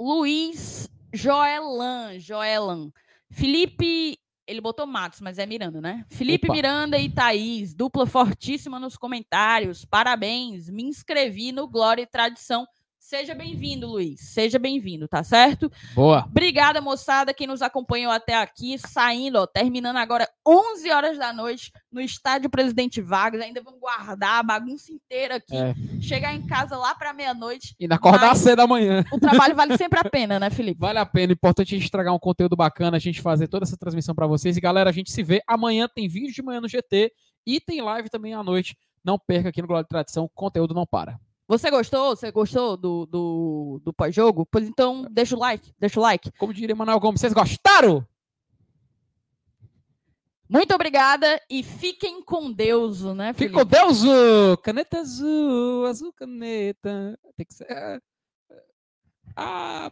Luiz Joelan, Joelan. Felipe, ele botou Matos, mas é Miranda, né? Felipe Opa. Miranda e Thaís, dupla fortíssima nos comentários. Parabéns, me inscrevi no Glória e Tradição. Seja bem-vindo, Luiz. Seja bem-vindo, tá certo? Boa. Obrigada, moçada, quem nos acompanhou até aqui, saindo, ó, terminando agora 11 horas da noite no estádio Presidente Vargas. Ainda vamos guardar a bagunça inteira aqui. É. Chegar em casa lá para meia-noite. E acordar cedo da manhã. O trabalho vale sempre a pena, né, Felipe? Vale a pena. Importante a gente tragar um conteúdo bacana, a gente fazer toda essa transmissão pra vocês. E galera, a gente se vê amanhã. Tem vídeo de manhã no GT e tem live também à noite. Não perca aqui no Glória de Tradição. Conteúdo não para. Você gostou? Você gostou do, do, do pós-jogo? Pois então, deixa o like, deixa o like. Como diria Manuel Gomes, vocês gostaram? Muito obrigada e fiquem com Deus, né, Felipe? Fica com Deus! Caneta azul, azul caneta. Tem que ser. Ah,